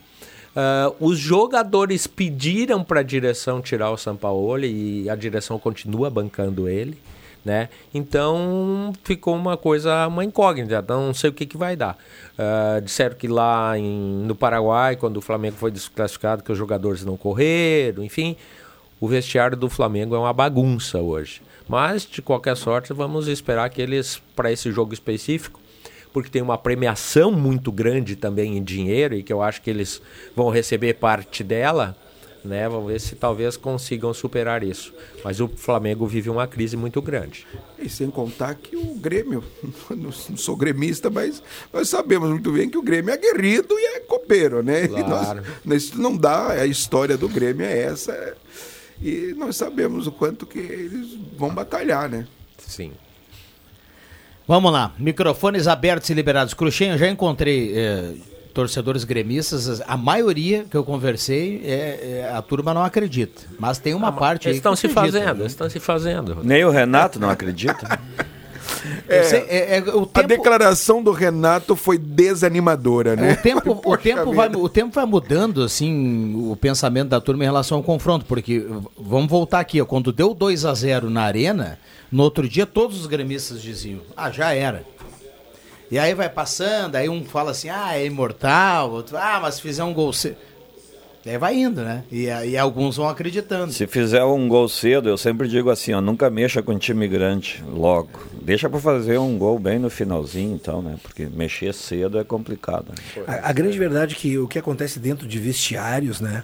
Uh, os jogadores pediram para a direção tirar o Sampaoli e a direção continua bancando ele, né? Então ficou uma coisa, uma incógnita. Não sei o que, que vai dar. Uh, disseram que lá em, no Paraguai, quando o Flamengo foi desclassificado, que os jogadores não correram, enfim, o vestiário do Flamengo é uma bagunça hoje. Mas de qualquer sorte, vamos esperar que eles para esse jogo específico porque tem uma premiação muito grande também em dinheiro e que eu acho que eles vão receber parte dela. Né? Vamos ver se talvez consigam superar isso. Mas o Flamengo vive uma crise muito grande. E sem contar que o Grêmio, não sou gremista, mas nós sabemos muito bem que o Grêmio é aguerrido e é copeiro, né? Claro. Nós, isso não dá, a história do Grêmio é essa. E nós sabemos o quanto que eles vão batalhar, né? Sim. Vamos lá, microfones abertos e liberados. Cruxem, eu já encontrei eh, torcedores gremistas, a maioria que eu conversei, é, é, a turma não acredita. Mas tem uma Ah, parte aí Eles estão que se acredita, fazendo, né? eles estão se fazendo. Nem o Renato não acredita. Eu sei, é- é o A declaração do Renato foi desanimadora, né? O tempo, o, tempo vai, o tempo vai mudando, assim, o pensamento da turma em relação ao confronto, porque vamos voltar aqui, ó, quando deu 2 a 0 na arena, no outro dia todos os gremistas diziam, ah, já era. E aí vai passando, aí um fala assim, ah, é imortal, outro, ah, mas se fizer um gol cedo. E aí vai indo, né? E aí alguns vão acreditando. Se fizer um gol cedo, eu sempre digo assim, ó, nunca mexa com time grande logo. Deixa para fazer um gol bem no finalzinho, então, né? Porque mexer cedo é complicado. né? A, a grande verdade é que o que acontece dentro de vestiários, né?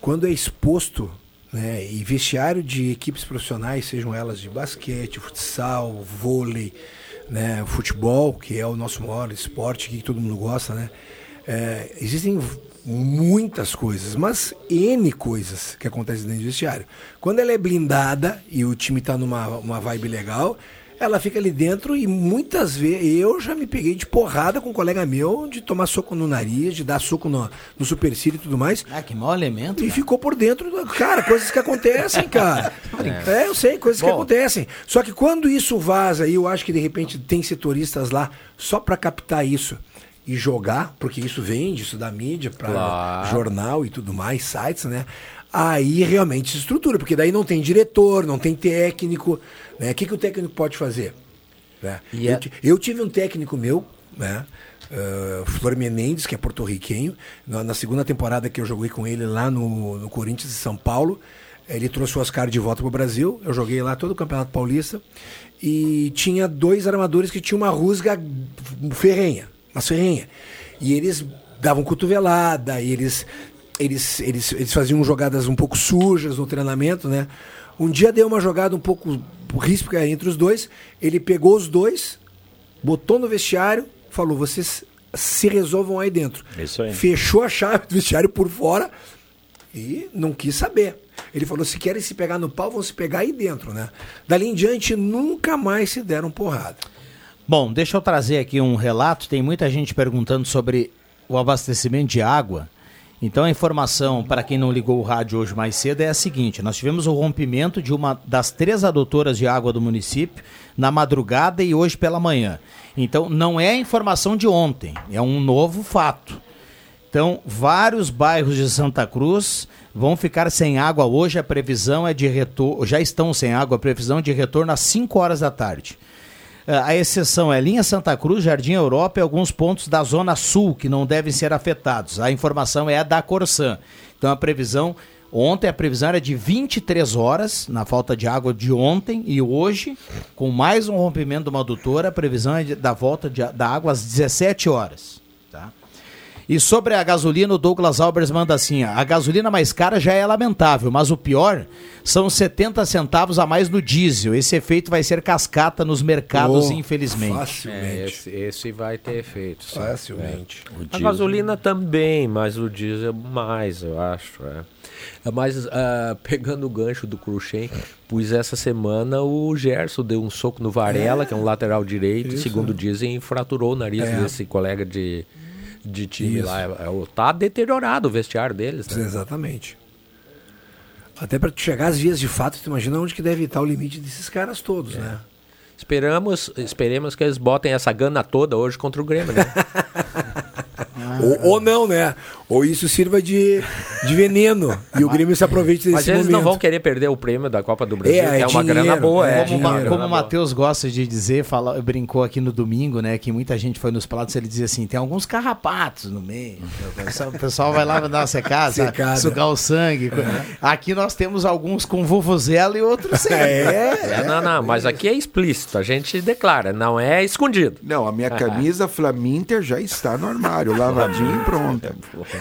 Quando é exposto, né? E vestiário de equipes profissionais, sejam elas de basquete, futsal, vôlei, né? Futebol, que é o nosso maior esporte que todo mundo gosta, né? É, existem muitas coisas, mas N coisas que acontecem dentro do vestiário. Quando ela é blindada e o time está numa uma vibe legal, ela fica ali dentro e muitas vezes eu já me peguei de porrada com um colega meu de tomar soco no nariz, de dar soco no, no supercílio e tudo mais. Ah, que mau elemento. E ficou por dentro. do- Cara, coisas que acontecem, cara. É, eu sei, coisas que Bom. acontecem. Só que quando isso vaza, e eu acho que de repente tem setoristas lá só para captar isso e jogar, porque isso vende, isso da mídia para Claro. jornal e tudo mais, sites, né? Aí realmente se estrutura, porque daí não tem diretor, não tem técnico, né? O que, que o técnico pode fazer? né? Eu, é- eu tive um técnico meu, né? Uh, Flor Menendez, que é porto-riquenho, na, na segunda temporada que eu joguei com ele lá no, no Corinthians de São Paulo, ele trouxe o Oscar de volta para o Brasil. Eu joguei lá todo o Campeonato Paulista e tinha dois armadores que tinham uma rusga ferrenha, uma ferrenha. E eles davam cotovelada, eles, eles, eles, eles faziam jogadas um pouco sujas no treinamento, né? Um dia deu uma jogada um pouco ríspica entre os dois, ele pegou os dois, botou no vestiário, falou: vocês se resolvam aí dentro. Isso aí. Fechou a chave do vestiário por fora e não quis saber. Ele falou: se querem se pegar no pau, vão se pegar aí dentro, né? Dali em diante, nunca mais se deram porrada. Bom, deixa eu trazer aqui um relato. Tem muita gente perguntando sobre o abastecimento de água. Então a informação para quem não ligou o rádio hoje mais cedo é a seguinte: nós tivemos o rompimento de uma das três adutoras de água do município na madrugada e hoje pela manhã. Então não é a informação de ontem, é um novo fato. Então, vários bairros de Santa Cruz vão ficar sem água hoje. A previsão é de retorno, já estão sem água, a previsão é de retorno às 5 horas da tarde. Ah, A exceção é linha Santa Cruz, Jardim Europa e alguns pontos da Zona Sul que não devem ser afetados. A informação é a da Corsan. Então a previsão, ontem a previsão era de 23 horas, na falta de água de ontem, e hoje, com mais um rompimento de uma adutora, a previsão é de- da volta de- da água às 17 horas. E sobre a gasolina, o Douglas Albers manda assim: a gasolina mais cara já é lamentável, mas o pior são 70 centavos a mais no diesel. Esse efeito vai ser cascata nos mercados, Oh, infelizmente. É, esse, esse vai ter efeito. sim. Facilmente. É. A diesel. gasolina também, mas o diesel mais, eu acho. É. É, Mas ah, pegando o gancho do Cruxem, pois essa semana o Gerson deu um soco no Varela, que é um lateral direito, Isso. segundo dizem, e fraturou o nariz É. desse colega de, de time Isso. lá. É, é, Tá deteriorado o vestiário deles. Né? Exatamente. Até para chegar às vias de fato, tu imagina onde que deve estar o limite desses caras todos, É. né? Esperamos, esperemos que eles botem essa gana toda hoje contra o Grêmio, né? Ou, ou não, né? Ou isso sirva de, de veneno e o Grêmio se aproveite desse Mas eles momento. não vão querer perder o prêmio da Copa do Brasil, É, que é, é uma dinheiro, grana boa. é É, Como, como o. Matheus gosta de dizer, fala, brincou aqui no domingo, né? Que muita gente foi nos pratos, ele dizia assim: tem alguns carrapatos no meio. O pessoal, o pessoal vai lá dar uma secada, Secada. sugar o sangue. Aqui nós temos alguns com vuvuzela e outros sem. É, não, não, mas aqui é explícito, a gente declara, não é escondido. Não, a minha camisa Flaminter já está no armário, lavadinha e pronta.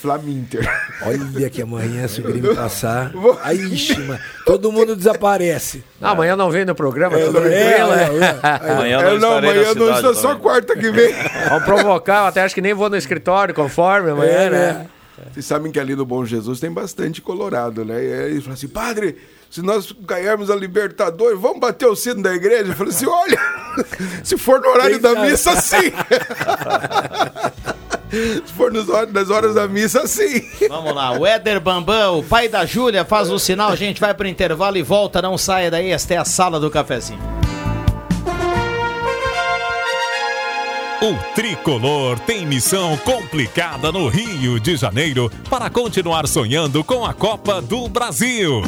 Flaminter. Olha que amanhã, se o Grêmio passar. Aí, mano, todo mundo desaparece. Ah, amanhã não vem no programa, É, tudo é, tranquilo, é, né? é. Amanhã não, estarei amanhã não está só quarta que vem. Vamos provocar, eu até acho que nem vou no escritório conforme amanhã, É, né? Vocês sabem que ali no Bom Jesus tem bastante colorado, né? E aí eles falam assim, padre, se nós ganharmos a Libertadores, vamos bater o sino da igreja? Eu falei assim, olha, se for no horário da missa, sim. Se for nos hor- nas horas da missa, sim. Vamos lá, o Éder Bambam, o pai da Júlia, faz o sinal, a gente vai pro intervalo e volta, não saia daí, esta é a sala do cafezinho. O tricolor tem missão complicada no Rio de Janeiro para continuar sonhando com a Copa do Brasil.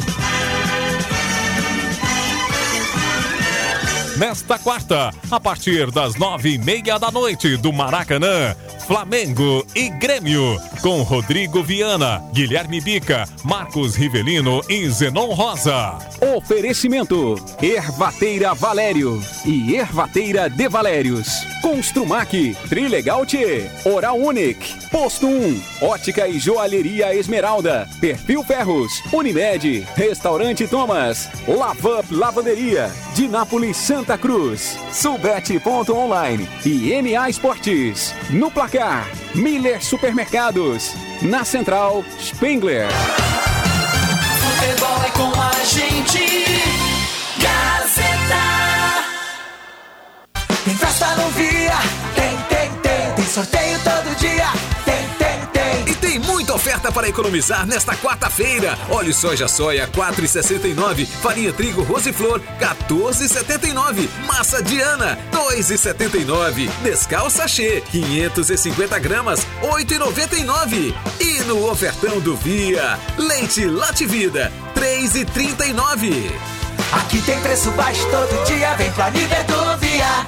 Nesta quarta, a partir das nove e meia da noite do Maracanã, Flamengo e Grêmio, com Rodrigo Viana, Guilherme Bica, Marcos Rivelino e Zenon Rosa. Oferecimento: Ervateira Valério e Ervateira de Valérios. Construmac, Trilegal T, Oral Unique, Posto 1, Ótica e Joalheria Esmeralda, Perfil Ferros, Unimed, Restaurante Thomas, Lavup Lavanderia, Dinápolis Santa Cruz, Subete.online e NA Esportes. No placar, Miller Supermercados. Na central, Spengler. Futebol é com a gente. Gazeta. Tem festa para economizar nesta quarta-feira. Óleo soja soia 4,69, farinha trigo Rosiflor 14,79, massa Diana 2,79, Nescau sachê 550 gramas 8,99 e no ofertão do Via leite Lativida 3,39. Aqui tem preço baixo todo dia. Vem pra Nível do Via.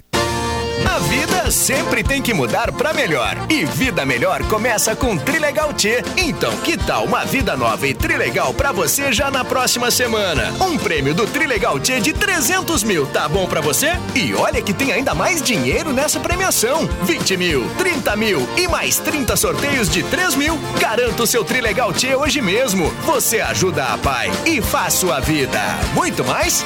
A vida sempre tem que mudar pra melhor. E vida melhor começa com Trilegal T. Então, que tal uma vida nova e Trilegal pra você já na próxima semana? Um prêmio do Trilegal T de 300 mil, tá bom pra você? E olha que tem ainda mais dinheiro nessa premiação: 20 mil, 30 mil e mais 30 sorteios de 3 mil. Garanta o seu Trilegal T hoje mesmo. Você ajuda a pai e faz sua vida. Muito mais?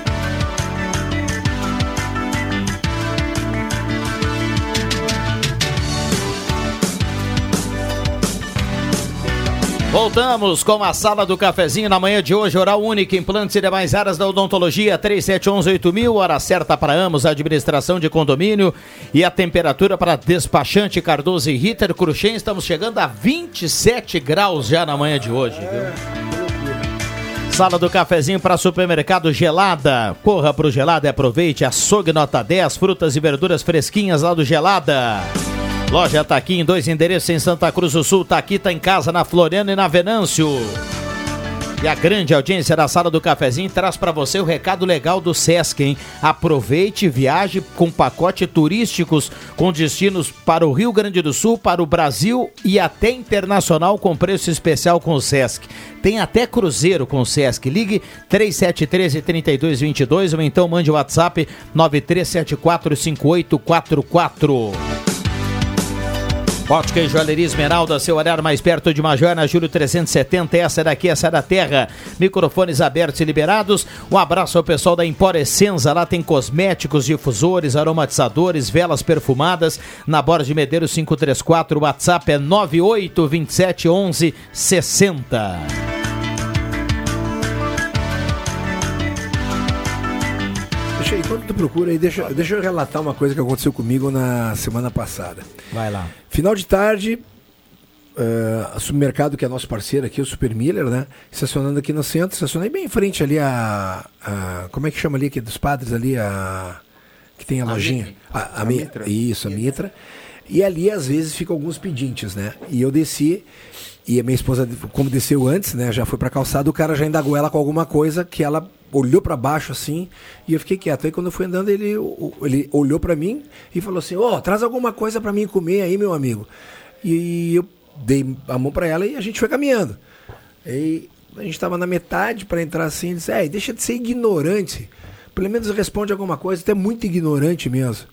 Voltamos com a sala do cafezinho na manhã de hoje, oral único, implantes e demais áreas da odontologia, 37118000, hora certa para Amos, administração de condomínio e a temperatura para despachante Cardoso e Ritter Cruxem, estamos chegando a 27 graus já na manhã de hoje, viu? Sala do cafezinho para supermercado Gelada. Corra pro Gelada e aproveite. Açougue nota 10, frutas e verduras fresquinhas lá do Gelada. Loja tá aqui em dois endereços em Santa Cruz do Sul. Tá aqui, tá em casa na Floriano e na Venâncio. E a grande audiência da Sala do Cafezinho traz para você o recado legal do Sesc, hein? Aproveite e viaje com pacote turísticos com destinos para o Rio Grande do Sul, para o Brasil e até internacional com preço especial com o Sesc. Tem até cruzeiro com o Sesc. Ligue 3713 3222 ou então mande o WhatsApp 9374 5844. Ótica e Joalheria Esmeralda, seu olhar mais perto de Major, na Júlio 370, essa daqui, essa da terra. Microfones abertos e liberados. Um abraço ao pessoal da Emporescenza, lá tem cosméticos, difusores, aromatizadores, velas perfumadas. Na Borda de Medeiros 534, o WhatsApp é 9827 Deixa aí, enquanto tu procura aí, deixa, deixa eu relatar uma coisa que aconteceu comigo na semana passada. Vai lá. Final de tarde, uh, supermercado que é nosso parceiro aqui, o Super Miller, né? Estacionando aqui no centro, estacionei bem em frente ali a, a como é que chama ali aqui dos padres ali a que tem a, A lojinha, a, a a Mi- Mitra. isso, a Mitra. E ali às vezes ficam alguns pedintes, né? E eu desci e a minha esposa, como desceu antes, né, já foi pra calçada, o cara já indagou ela com alguma coisa que ela olhou pra baixo assim, e eu fiquei quieto. Aí quando eu fui andando, ele, ele olhou pra mim e falou assim: "Ó, traz alguma coisa pra mim comer aí, meu amigo". E eu dei a mão pra ela e a gente foi caminhando. Aí a gente tava na metade pra entrar assim, ele disse: "É, deixa de ser ignorante. Pelo menos responde alguma coisa, tu é muito ignorante mesmo".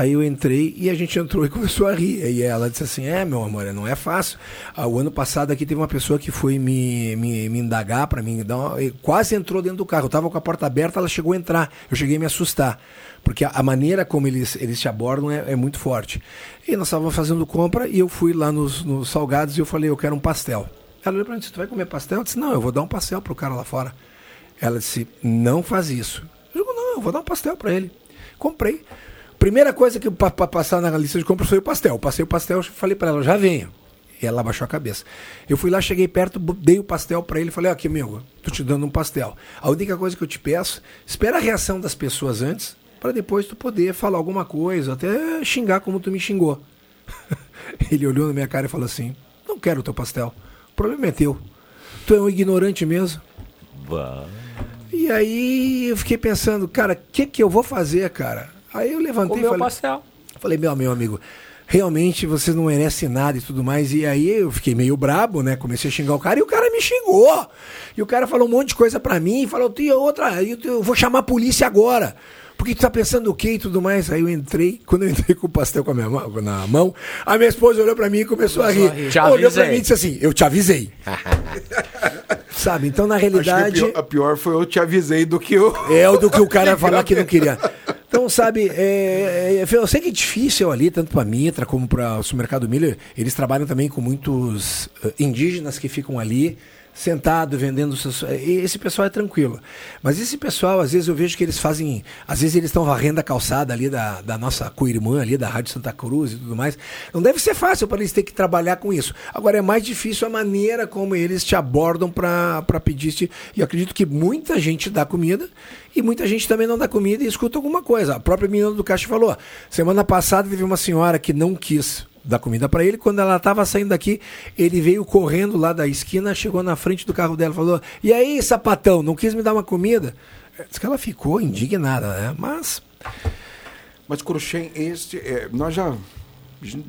Aí eu entrei e a gente entrou e começou a rir. E ela disse assim: É, meu amor, não é fácil. Ah, o ano passado aqui teve uma pessoa que foi me, me, me indagar para mim, uma- quase entrou dentro do carro. Eu tava com a porta aberta, ela chegou a entrar. Eu cheguei a me assustar. Porque a, maneira como eles, eles te abordam é, é muito forte. E nós estávamos fazendo compra e eu fui lá nos, nos salgados e eu falei: Eu quero um pastel. Ela olhou para mim e disse: Tu vai comer pastel? Eu disse: Não, eu vou dar um pastel pro cara lá fora. Ela disse: Não faz isso. Eu digo: Não, eu vou dar um pastel para ele. Comprei. Primeira coisa que para passar na lista de compras foi o pastel. Passei o pastel, falei para ela, já venha. E ela baixou a cabeça. Eu fui lá, cheguei perto, dei o pastel para ele falei, ó, aqui, amigo, tô te dando um pastel. A única coisa que eu te peço, espera a reação das pessoas antes, para depois tu poder falar alguma coisa, até xingar como tu me xingou. ele olhou na minha cara e falou assim, não quero o teu pastel. O problema é teu. Tu é um ignorante mesmo. E aí eu fiquei pensando, cara, o que que eu vou fazer, cara? Aí eu levantei Comeu e falei, pastel. falei, meu, meu amigo, realmente você não merece nada e tudo mais. E aí eu fiquei meio brabo, né? Comecei a xingar o cara e o cara me xingou. E o cara falou um monte de coisa pra mim, falou, tem outra, eu, eu vou chamar a polícia agora. Porque tu tá pensando o quê e tudo mais? Aí eu entrei, quando eu entrei com o pastel com a minha mão, na mão, a minha esposa olhou pra mim e começou, a Começou rir. a rir. Olhou pra avisei. mim e disse assim, eu te avisei. Sabe? Então, na Acho que realidade. a, pior, a pior foi eu te avisei do que eu. É o do que o cara falar que não queria. Então, sabe, é, é, eu sei que é difícil ali, tanto para a Mitra como para o supermercado Milho. Eles trabalham também com muitos eh, indígenas que ficam ali sentado vendendo seus. e Esse pessoal é tranquilo. Mas esse pessoal, às vezes eu vejo que eles fazem. Às vezes eles estão varrendo a calçada ali da, da nossa co-irmã ali, da Rádio Santa Cruz e tudo mais. Não deve ser fácil para eles ter que trabalhar com isso. Agora é mais difícil a maneira como eles te abordam para pedir. esse- E eu acredito que muita gente dá comida e muita gente também não dá comida e escuta alguma coisa. A própria menina do caixa falou: semana passada teve uma senhora que não quis dar comida para ele. Quando ela estava saindo daqui, ele veio correndo lá da esquina, chegou na frente do carro dela, falou: E aí, sapatão, não quis me dar uma comida? Diz que ela ficou indignada, né? Mas. Mas, Cruxem, este. é, nós já.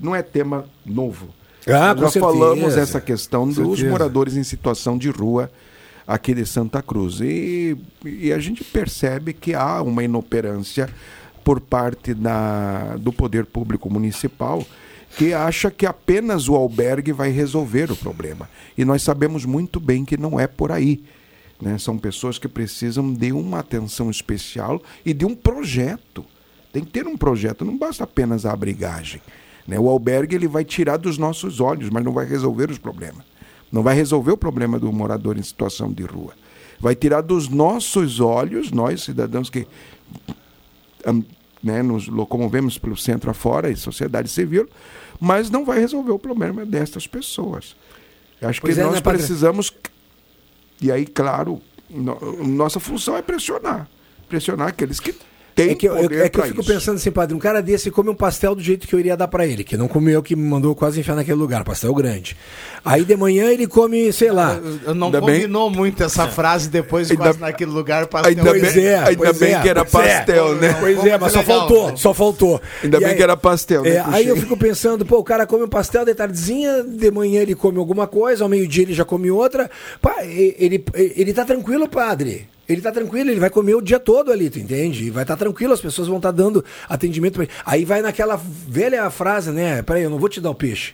Não é tema novo. Ah, nós já certeza. falamos essa questão Com dos certeza. moradores em situação de rua aqui de Santa Cruz. E, e a gente percebe que há uma inoperância por parte da, do poder público municipal que acha que apenas o albergue vai resolver o problema. E nós sabemos muito bem que não é por aí. né? São pessoas que precisam de uma atenção especial e de um projeto. Tem que ter um projeto, não basta apenas a abrigagem. né? O albergue ele vai tirar dos nossos olhos, mas não vai resolver os problemas. Não vai resolver o problema do morador em situação de rua. Vai tirar dos nossos olhos, nós cidadãos que am- né, nos locomovemos pelo centro afora e sociedade civil, mas não vai resolver o problema destas pessoas. Eu acho Pois que é, nós né, precisamos. E aí, claro, no- nossa função é pressionar. Pressionar aqueles que têm É que, eu, poder é que eu fico isso. pensando assim, padre, um cara desse come um pastel do jeito que eu iria dar pra ele, que não comeu, que me mandou quase enfiar naquele lugar, pastel grande. Aí de manhã ele come, sei lá. Eu não Ainda bem- combinou muito essa frase depois Ainda- quase naquele lugar pastel. Ainda Pois bem- é, ainda bem é, que era é. pastel, né? Pois é, mas só Legal. faltou, só faltou. Ainda E bem aí- que era pastel, né, É, aí eu fico pensando, pô, o cara come um pastel de tardezinha, de manhã ele come alguma coisa, ao meio-dia ele já come outra. Pá, e- ele, ele tá tranquilo, padre. Ele tá tranquilo, ele vai comer o dia todo ali, tu entende? E vai estar tranquilo, as pessoas vão estar dando atendimento pra ele. Aí vai naquela velha frase, né? Peraí, eu não vou te dar o peixe.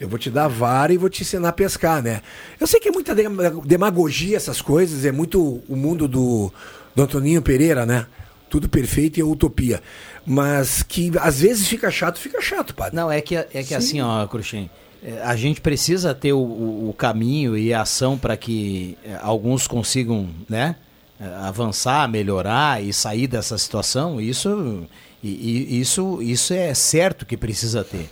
Eu vou te dar a vara e vou te ensinar a pescar, né? Eu sei que é muita dem- demagogia essas coisas, é muito o mundo do, do Antoninho Pereira, né? Tudo perfeito e é utopia. Mas que às vezes fica chato, fica chato, padre. Não, é que, é que Sim. assim, ó, Cruxem, é, a gente precisa ter o, o- caminho e a ação para que é, alguns consigam, né, é, avançar, melhorar e sair dessa situação. Isso, isso, isso é certo que precisa ter.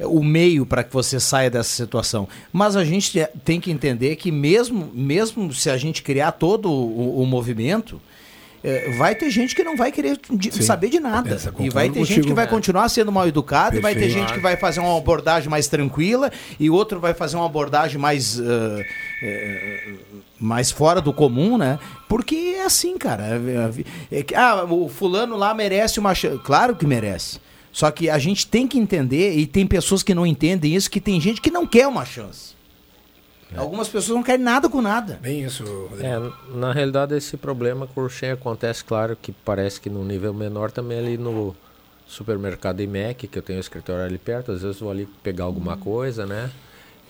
O meio para que você saia dessa situação. Mas a gente te- tem que entender que mesmo, mesmo se a gente criar todo o, o movimento, é, vai ter gente que não vai querer de- Sim. saber de nada. E vai ter gente que vai continuar sendo mal educado, e vai ter gente que vai fazer uma abordagem mais tranquila, e outro vai fazer uma abordagem mais. ah, eh, mais fora do comum, né? Porque é assim, cara. É- é- é ah, o fulano lá merece uma chance. Claro que merece. Só que a gente tem que entender, e tem pessoas que não entendem isso, que tem gente que não quer uma chance. Algumas pessoas não querem nada com nada. Bem isso, É, na realidade esse problema com o Shen acontece, claro, que parece que no nível menor também ali no supermercado IMEC, que eu tenho um escritório ali perto, às vezes vou ali pegar alguma coisa, né?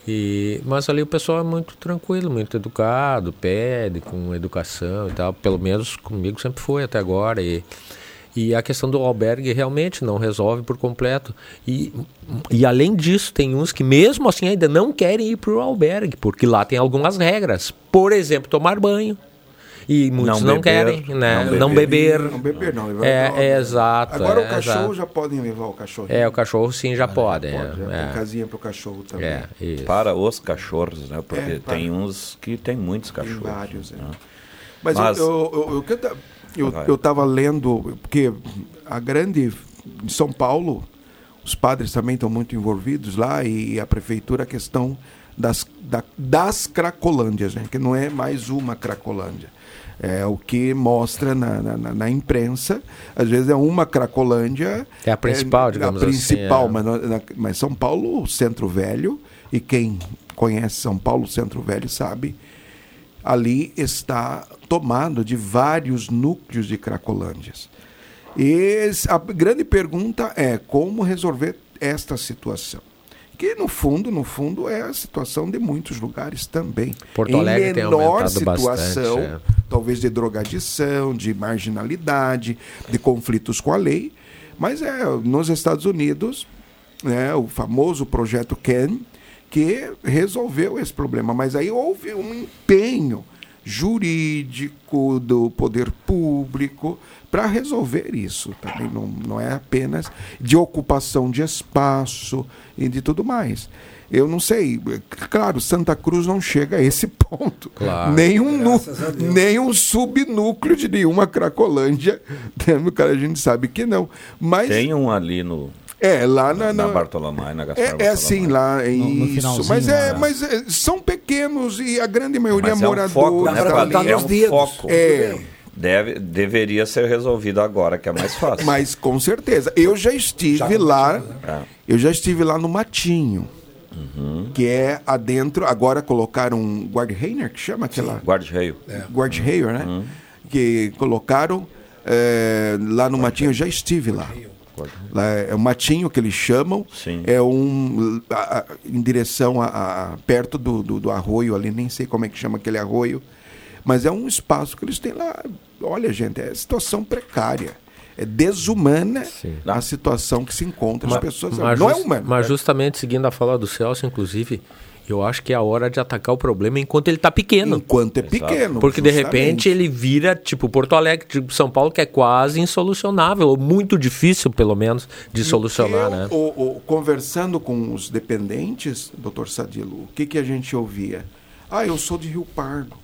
E, mas ali o pessoal é muito tranquilo, muito educado, pede com educação e tal, pelo menos comigo sempre foi até agora. E, e a questão do albergue realmente não resolve por completo. E, e além disso, tem uns que mesmo assim ainda não querem ir para o albergue, porque lá tem algumas regras. Por exemplo, tomar banho. E muitos não, Não beber, querem, né? não Não beber. Não beber, não. levar É, é exato. Agora é, o cachorro exato. já podem levar o cachorro. É, o cachorro sim já pode. Pode, é, já é. Tem casinha pro cachorro também. É, isso. Para os cachorros, né? Porque É, para- tem uns que tem muitos cachorros. vários, é. né? Mas, Mas- eu, eu, eu, eu, eu eu, Vai. eu tava lendo, porque a grande. Em São Paulo, os padres também estão muito envolvidos lá e a prefeitura, a questão das, da- das cracolândias, né? que não é mais uma cracolândia. É o que mostra na, na, na- imprensa. Às vezes é uma cracolândia. É a principal, digamos a assim, principal, é. mas, na- na- mas São Paulo, o Centro Velho, e quem conhece São Paulo, o Centro Velho, sabe ali está tomado de vários núcleos de cracolândias. E a grande pergunta é como resolver esta situação. Que no fundo, no fundo, é a situação de muitos lugares também. Porto Alegre em tem menor aumentado situação, bastante, é. talvez de drogadição, de marginalidade, de conflitos com a lei. Mas é nos Estados Unidos, né, o famoso projeto Ken, que resolveu esse problema. Mas aí houve um empenho jurídico do poder público para resolver isso. Também não, não é apenas de ocupação de espaço e de tudo mais. Eu não sei, claro, Santa Cruz não chega a esse ponto. Claro. Nenhum, nu, nenhum subnúcleo de nenhuma Cracolândia. né, Cara, a gente sabe que não. Mas Tem um ali no. é lá na, Na na- Bartolomé, na Gaspar é, é assim lá, é No- no isso. finalzinho, mas é, né? mas é, são pequenos e a grande maioria Mas é um moradores. foco, né, Padre? É um foco. É, Deve, deveria ser resolvido agora, que é mais fácil. mas com certeza. Eu já estive lá. É. Eu já estive lá no Matinho. Uhum. Que é adentro. Agora colocaram um guard-reiner, que chama aquela. Guarda-reio. Guard-reiner, né? Que colocaram é, lá no Matinho. Eu já estive lá. Lá é o Matinho que eles chamam. É um. a- a- em direção a, a- perto do, do, do arroio ali, nem sei como é que chama aquele arroio. Mas é um espaço que eles têm lá. Olha, gente, é situação precária. É desumana a situação que se encontra as pessoas. mas não é jus- humano. Mas justamente seguindo a fala do Celso, inclusive, eu acho que é a hora de atacar o problema enquanto ele está pequeno. Enquanto é pequeno. Porque de justamente. repente ele vira tipo Porto Alegre, tipo São Paulo, que é quase insolucionável, ou muito difícil, pelo menos, de solucionar, né? O- o- conversando com os dependentes, doutor Sadilo, o que, que a gente ouvia? Ah, eu sou de Rio Pardo.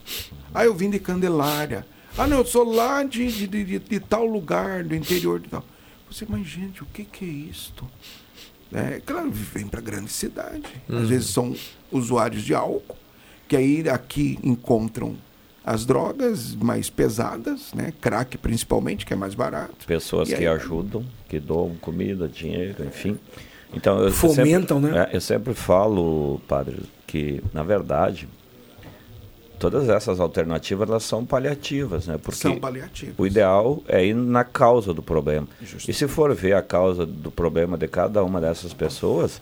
Ah, eu vim de Candelária. Ah, não, eu sou lá de, de, de- de- de tal lugar, do interior de tal. Você, mas gente, o que, que é isto? É, claro, vem para grande cidade. Uhum. Às vezes são usuários de álcool, que aí aqui encontram as drogas mais pesadas, né? Crack principalmente, que é mais barato. Pessoas E que aí- ajudam, que doam comida, dinheiro, enfim. Então, eu, eu Fomentam, sempre, né? é, eu sempre falo, padre, que, na verdade, todas essas alternativas elas são paliativas, né? Porque São paliativas. o ideal é ir na causa do problema. E se for ver a causa do problema de cada uma dessas pessoas,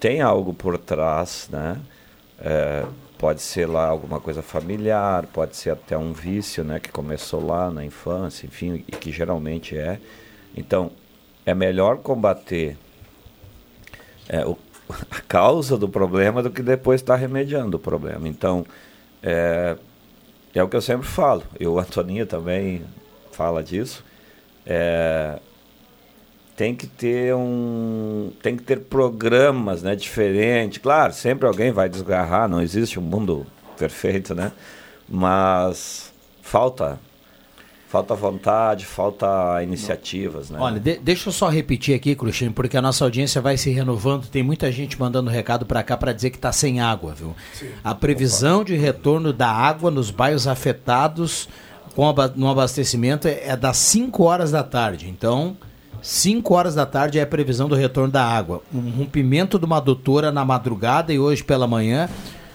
tem algo por trás, né? É, pode ser lá alguma coisa familiar, pode ser até um vício, né? Que começou lá na infância, enfim, e que geralmente é. Então, é melhor combater é, o- a causa do problema do que depois estar remediando o problema. Então, é, é o que eu sempre falo. E o Antoninho também fala disso. É, tem que ter um tem que ter programas né diferentes claro sempre alguém vai desgarrar não existe um mundo perfeito né mas falta falta vontade falta iniciativas né Olha, de- deixa eu só repetir aqui, Cruxinho, porque a nossa audiência vai se renovando. Tem muita gente mandando recado para cá para dizer que está sem água, viu? A previsão de retorno da água nos bairros afetados com no abastecimento é, é das 5 horas da tarde. Então, 5 horas da tarde é a previsão do retorno da água. Um rompimento de uma adutora na madrugada e hoje pela manhã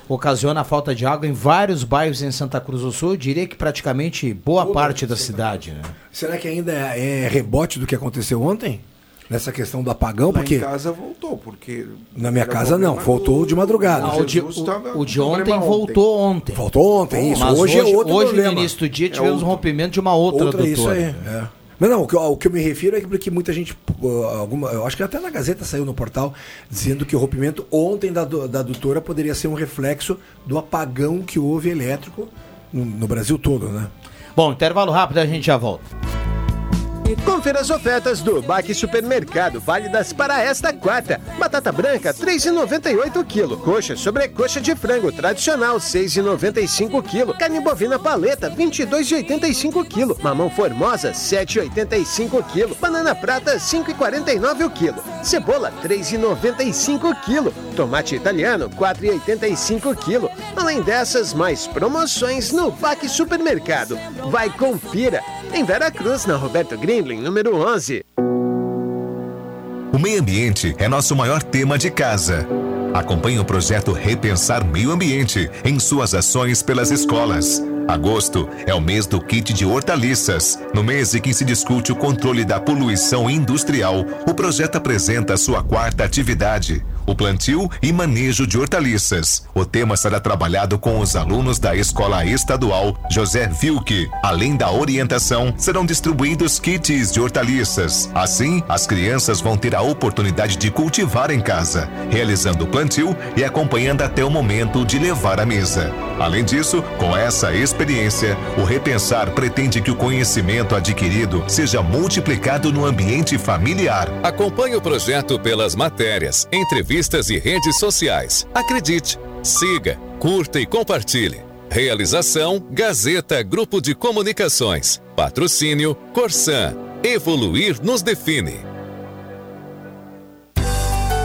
ocasiona a falta de água em vários bairros em Santa Cruz do Sul. Eu diria que praticamente boa parte da cidade, né? Será que ainda é rebote do que aconteceu ontem? Nessa questão do apagão? Lá porque em casa voltou, porque... na minha casa não, voltou do- de madrugada. Ah, o, de, o- o de ontem voltou ontem. Voltou ontem, isso. Mas hoje, hoje, é outro hoje, problema. no início do dia, É tivemos um outro. rompimento de uma outra, Outra, isso adutora. aí. É. Não, não, o que, eu- o que eu me refiro é que muita gente, alguma, eu acho que até na Gazeta saiu no portal, dizendo que o rompimento ontem da, da adutora poderia ser um reflexo do apagão que houve elétrico no, no Brasil todo, né? Bom, intervalo rápido, a gente já volta. Confira as ofertas do Baque Supermercado, válidas para esta quarta. Batata branca, R$ 3,98 o quilo. Coxa sobrecoxa de frango tradicional, R$ 6,95 o quilo. Carne bovina paleta, R$ 22,85 o quilo. Mamão formosa, R$ 7,85 o quilo. Banana prata, R$ 5,49 o quilo. Cebola, R$ 3,95 o quilo. Tomate italiano, R$ 4,85 o quilo. Além dessas, mais promoções no Baque Supermercado. Vai, confira! Em Vera Cruz, na Roberto Número 11. O meio ambiente é nosso maior tema de casa. Acompanhe o projeto Repensar Meio Ambiente em suas ações pelas escolas. Agosto é o mês do kit de hortaliças. No mês em que se discute o controle da poluição industrial, o projeto apresenta sua quarta atividade, o plantio e manejo de hortaliças. O tema será trabalhado com os alunos da Escola Estadual José Vilke. Além da orientação, serão distribuídos kits de hortaliças. Assim, as crianças vão ter a oportunidade de cultivar em casa, realizando o plantio e acompanhando até o momento de levar à mesa. Além disso, com essa experiência, o Repensar pretende que o conhecimento adquirido seja multiplicado no ambiente familiar. Acompanhe o projeto pelas matérias, entrevistas e redes sociais. Acredite, siga, curta e compartilhe. Realização Gazeta Grupo de Comunicações. Patrocínio Corsan. Evoluir nos define.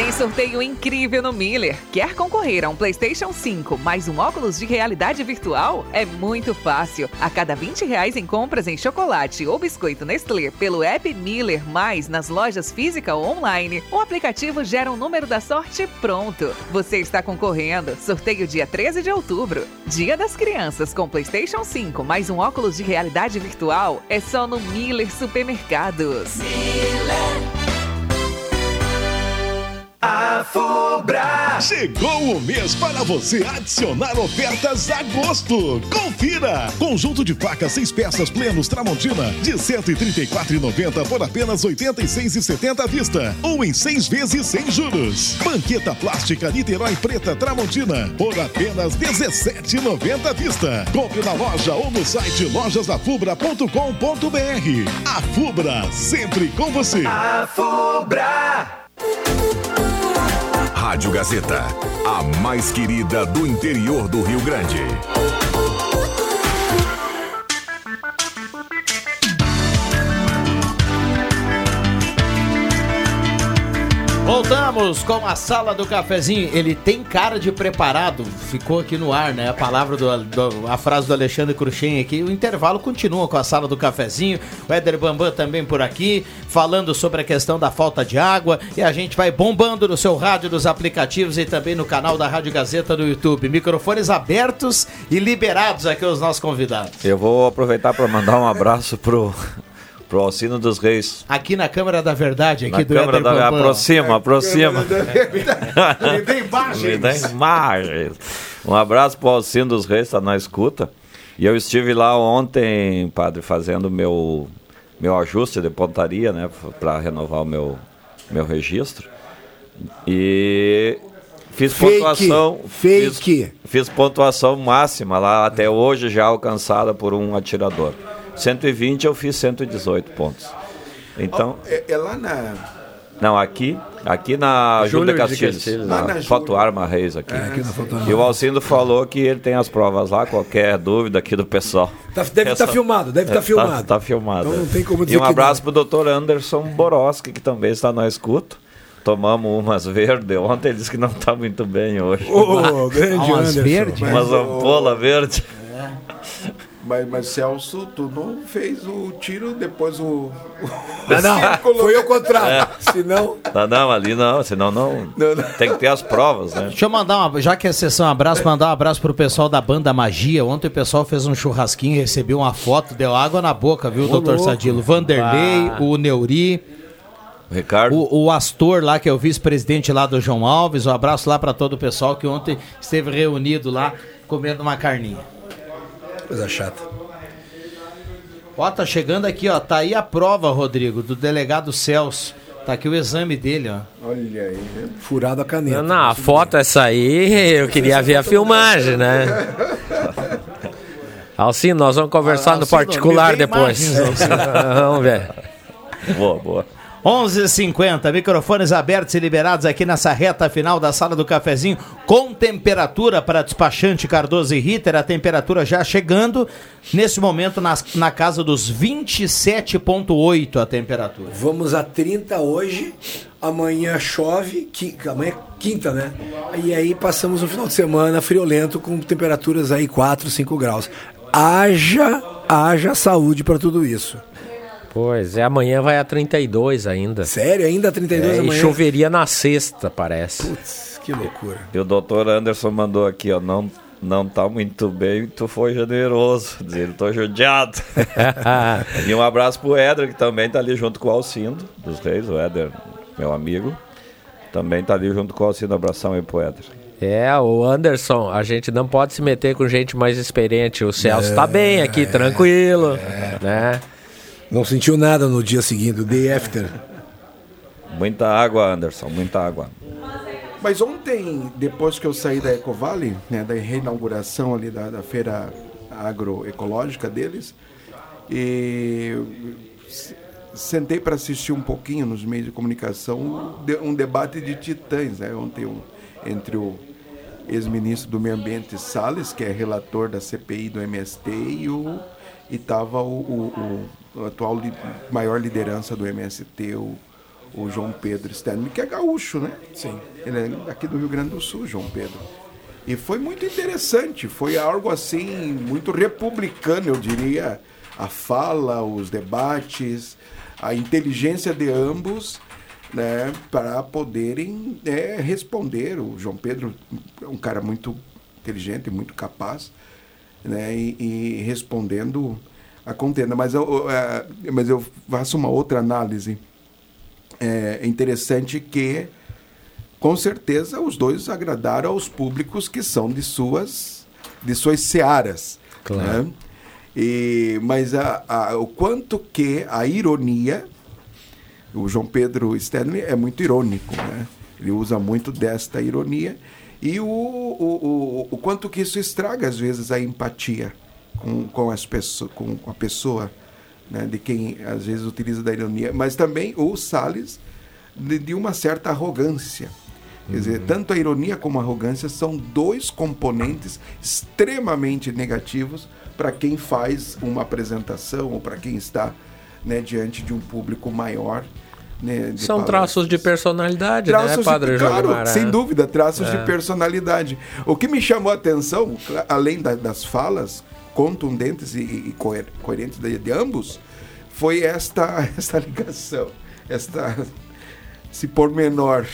Tem sorteio incrível no Miller. Quer concorrer a um PlayStation 5 mais um óculos de realidade virtual? É muito fácil. A cada 20 reais em compras em chocolate ou biscoito Nestlé pelo app Miller Mais nas lojas física ou online, o aplicativo gera um número da sorte pronto. Você está concorrendo. Sorteio dia 13 de outubro. Dia das Crianças com PlayStation 5 mais um óculos de realidade virtual é só no Miller Supermercados. A Fubra! Chegou o mês para você adicionar ofertas a gosto. Confira! Conjunto de facas seis peças plenos Tramontina de R$ 134,90 por apenas R$ 86,70 à vista. Ou em seis vezes sem juros. Banqueta plástica Niterói Preta Tramontina por apenas R$ 17,90 à vista. Compre na loja ou no site lojasdafubra.com.br. A Fubra, sempre com você. A Fubra! Rádio Gazeta, a mais querida do interior do Rio Grande. Voltamos com a sala do cafezinho. Ele tem cara de preparado. Ficou aqui no ar, né? A palavra do, do- a frase do Alexandre Cruxem aqui. O intervalo continua com a sala do cafezinho. O Éder Bambam também por aqui, falando sobre a questão da falta de água. E a gente vai bombando no seu rádio, nos aplicativos e também no canal da Rádio Gazeta do YouTube. Microfones abertos e liberados aqui aos nossos convidados. Eu vou aproveitar para mandar um abraço pro, pro Alcino dos Reis. Aqui na Câmara da Verdade, aqui Na do Câmara da. Aproxima, aproxima. Me dê imagens. Me dá imagens. Um abraço pro Alcino dos Reis, tá na escuta. E eu estive lá ontem, padre, fazendo meu, meu ajuste de pontaria, né? para renovar o meu, meu registro. E fiz Fake, pontuação. fake. Fiz, fiz pontuação máxima lá, até hoje já alcançada por um atirador. 120 eu fiz 118 pontos. Então. É, é lá na. Não, aqui, aqui na Júlia Castilhos, Castilhos. na, na Foto Arma Reis aqui. É, aqui na Foto Arma e o. Alcindo falou que ele tem as provas lá, qualquer dúvida aqui do pessoal. Tá- deve É estar só- filmado, deve é, estar filmado. Tá, filmado. Então não é. tem como E dizer um que abraço pro doutor Anderson Boroski, que também está na escuta. Tomamos umas verdes ontem, ele disse que não está muito bem hoje. Ô, grande Umas Anderson. verdes? Umas Mas o- ampola verde. Mas, mas Celso, tu não fez o tiro, depois o. Não, não, foi ao contrário. Senão. Não, não, ali não, senão não. Tem que ter as provas, né? Deixa eu mandar uma, já que é sessão abraço, mandar um abraço pro pessoal da banda Magia. Ontem o pessoal fez um churrasquinho, recebeu uma foto, deu água na boca, viu, Ô, doutor louco. Sadilo? Vanderlei, Ah. o Neuri, Ricardo. o, o Astor lá, que é o vice-presidente lá do João Alves. Um abraço lá pra todo o pessoal que ontem esteve reunido lá comendo uma carninha. Coisa chata. Ó, tá chegando aqui, ó. Tá aí a prova, Rodrigo, do delegado Celso. Tá aqui o exame dele, ó. Olha aí. Furado a caneta. Não, a foto essa aí, eu queria ver a filmagem, né? Alcino, nós vamos conversar no Alcino, particular me dê depois. imagens, vamos ver. Boa, boa. 11h50, microfones abertos e liberados aqui nessa reta final da sala do cafezinho, com temperatura para despachante Cardoso e Ritter, a temperatura já chegando, nesse momento na, na casa dos 27,8 a temperatura. Vamos a 30 hoje, amanhã chove, qui- amanhã é quinta, né? E aí passamos o final de semana friolento com temperaturas aí 4, 5 graus. Haja, haja saúde para tudo isso. Pois é, amanhã vai a 32 ainda. Sério? Ainda 32 é, amanhã? E choveria na sexta, parece. Putz, que loucura. E o doutor Anderson mandou aqui, ó, não, não tá muito bem, tu foi generoso. Dizendo, tô judiado. e um abraço pro Éder, que também tá ali junto com o Alcindo, dos Reis, o Éder, meu amigo. Também tá ali junto com o Alcindo, abração aí pro Éder. É, o Anderson, a gente não pode se meter com gente mais experiente. O Celso tá bem aqui, tranquilo, né? Não sentiu nada no dia seguinte, o day after. Muita água, Anderson, muita água. Mas ontem, depois que eu saí da Ecovale, né, da reinauguração ali da, da feira agroecológica deles, e sentei para assistir um pouquinho nos meios de comunicação um, de- um debate de titãs, né, ontem um, entre o ex-ministro do Meio Ambiente Salles, que é relator da CPI do MST, e o e estava o, o- o atual li- maior liderança do MST, o, o João Pedro Stanley, que é gaúcho, né? Sim. Ele é daqui do Rio Grande do Sul, João Pedro. E foi muito interessante, foi algo assim, muito republicano, eu diria, a fala, os debates, a inteligência de ambos, né, para poderem é, responder. O João Pedro é um cara muito inteligente, muito capaz, né, e, e respondendo a contenda. Mas eu, eh, mas eu faço uma outra análise. É interessante que, com certeza, os dois agradaram aos públicos que são de suas, de suas searas. Claro. né? E, mas a, a- o quanto que a ironia, o João Pedro Stanley é muito irônico, né? Ele usa muito desta ironia e o, o, o, o quanto que isso estraga às vezes a empatia com, com, as pessoas, com, com a pessoa, né? de quem às vezes utiliza da ironia, mas também o Salles de, de uma certa arrogância. Quer dizer, tanto a ironia como a arrogância são dois componentes extremamente negativos para quem faz uma apresentação ou para quem está né, diante de um público maior. né, de São palestras. traços de personalidade, Traços né, de- Padre claro, Jolimar? sem dúvida, traços É. de personalidade. O que me chamou a atenção, além da- das falas contundentes e, e coer- coerentes de, de ambos, foi esta, esta ligação, esta, esse pormenor.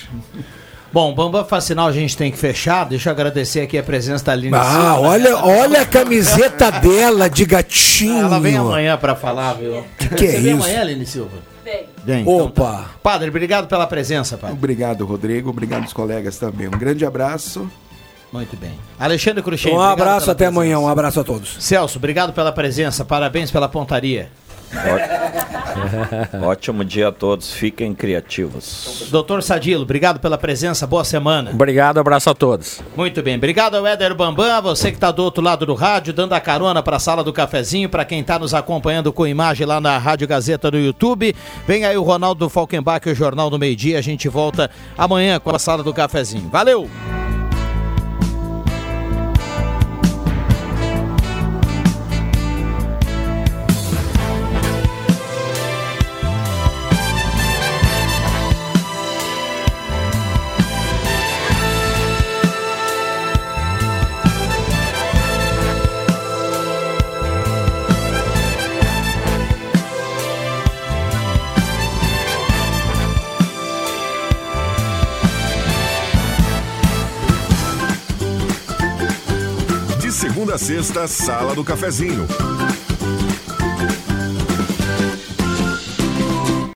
Bom, Bamba Facinal a gente tem que fechar. Deixa eu agradecer aqui a presença da Aline Ah, Silva. olha, olha a camiseta dela de gatinho. Ela vem amanhã pra falar, viu? Que que é Você vem isso? amanhã, Aline Silva? Vem. Vem. então Opa. tá. Padre, obrigado pela presença, padre. Obrigado, Rodrigo. Obrigado aos colegas também. Um grande abraço. Muito bem. Alexandre Cruxem. Um abraço até presença. amanhã, um abraço a todos. Celso, obrigado pela presença. Parabéns pela pontaria. Ótimo dia a todos, fiquem criativos. Doutor Sadilo, obrigado pela presença. Boa semana. Obrigado, abraço a todos. Muito bem, obrigado ao Éder Bambam, você que está do outro lado do rádio, dando a carona para a sala do cafezinho, para quem está nos acompanhando com imagem lá na Rádio Gazeta no YouTube. Vem aí o Ronaldo Falkenbach, o Jornal do Meio Dia. A gente volta amanhã com a sala do cafezinho. Valeu! Sexta, Sala do Cafezinho.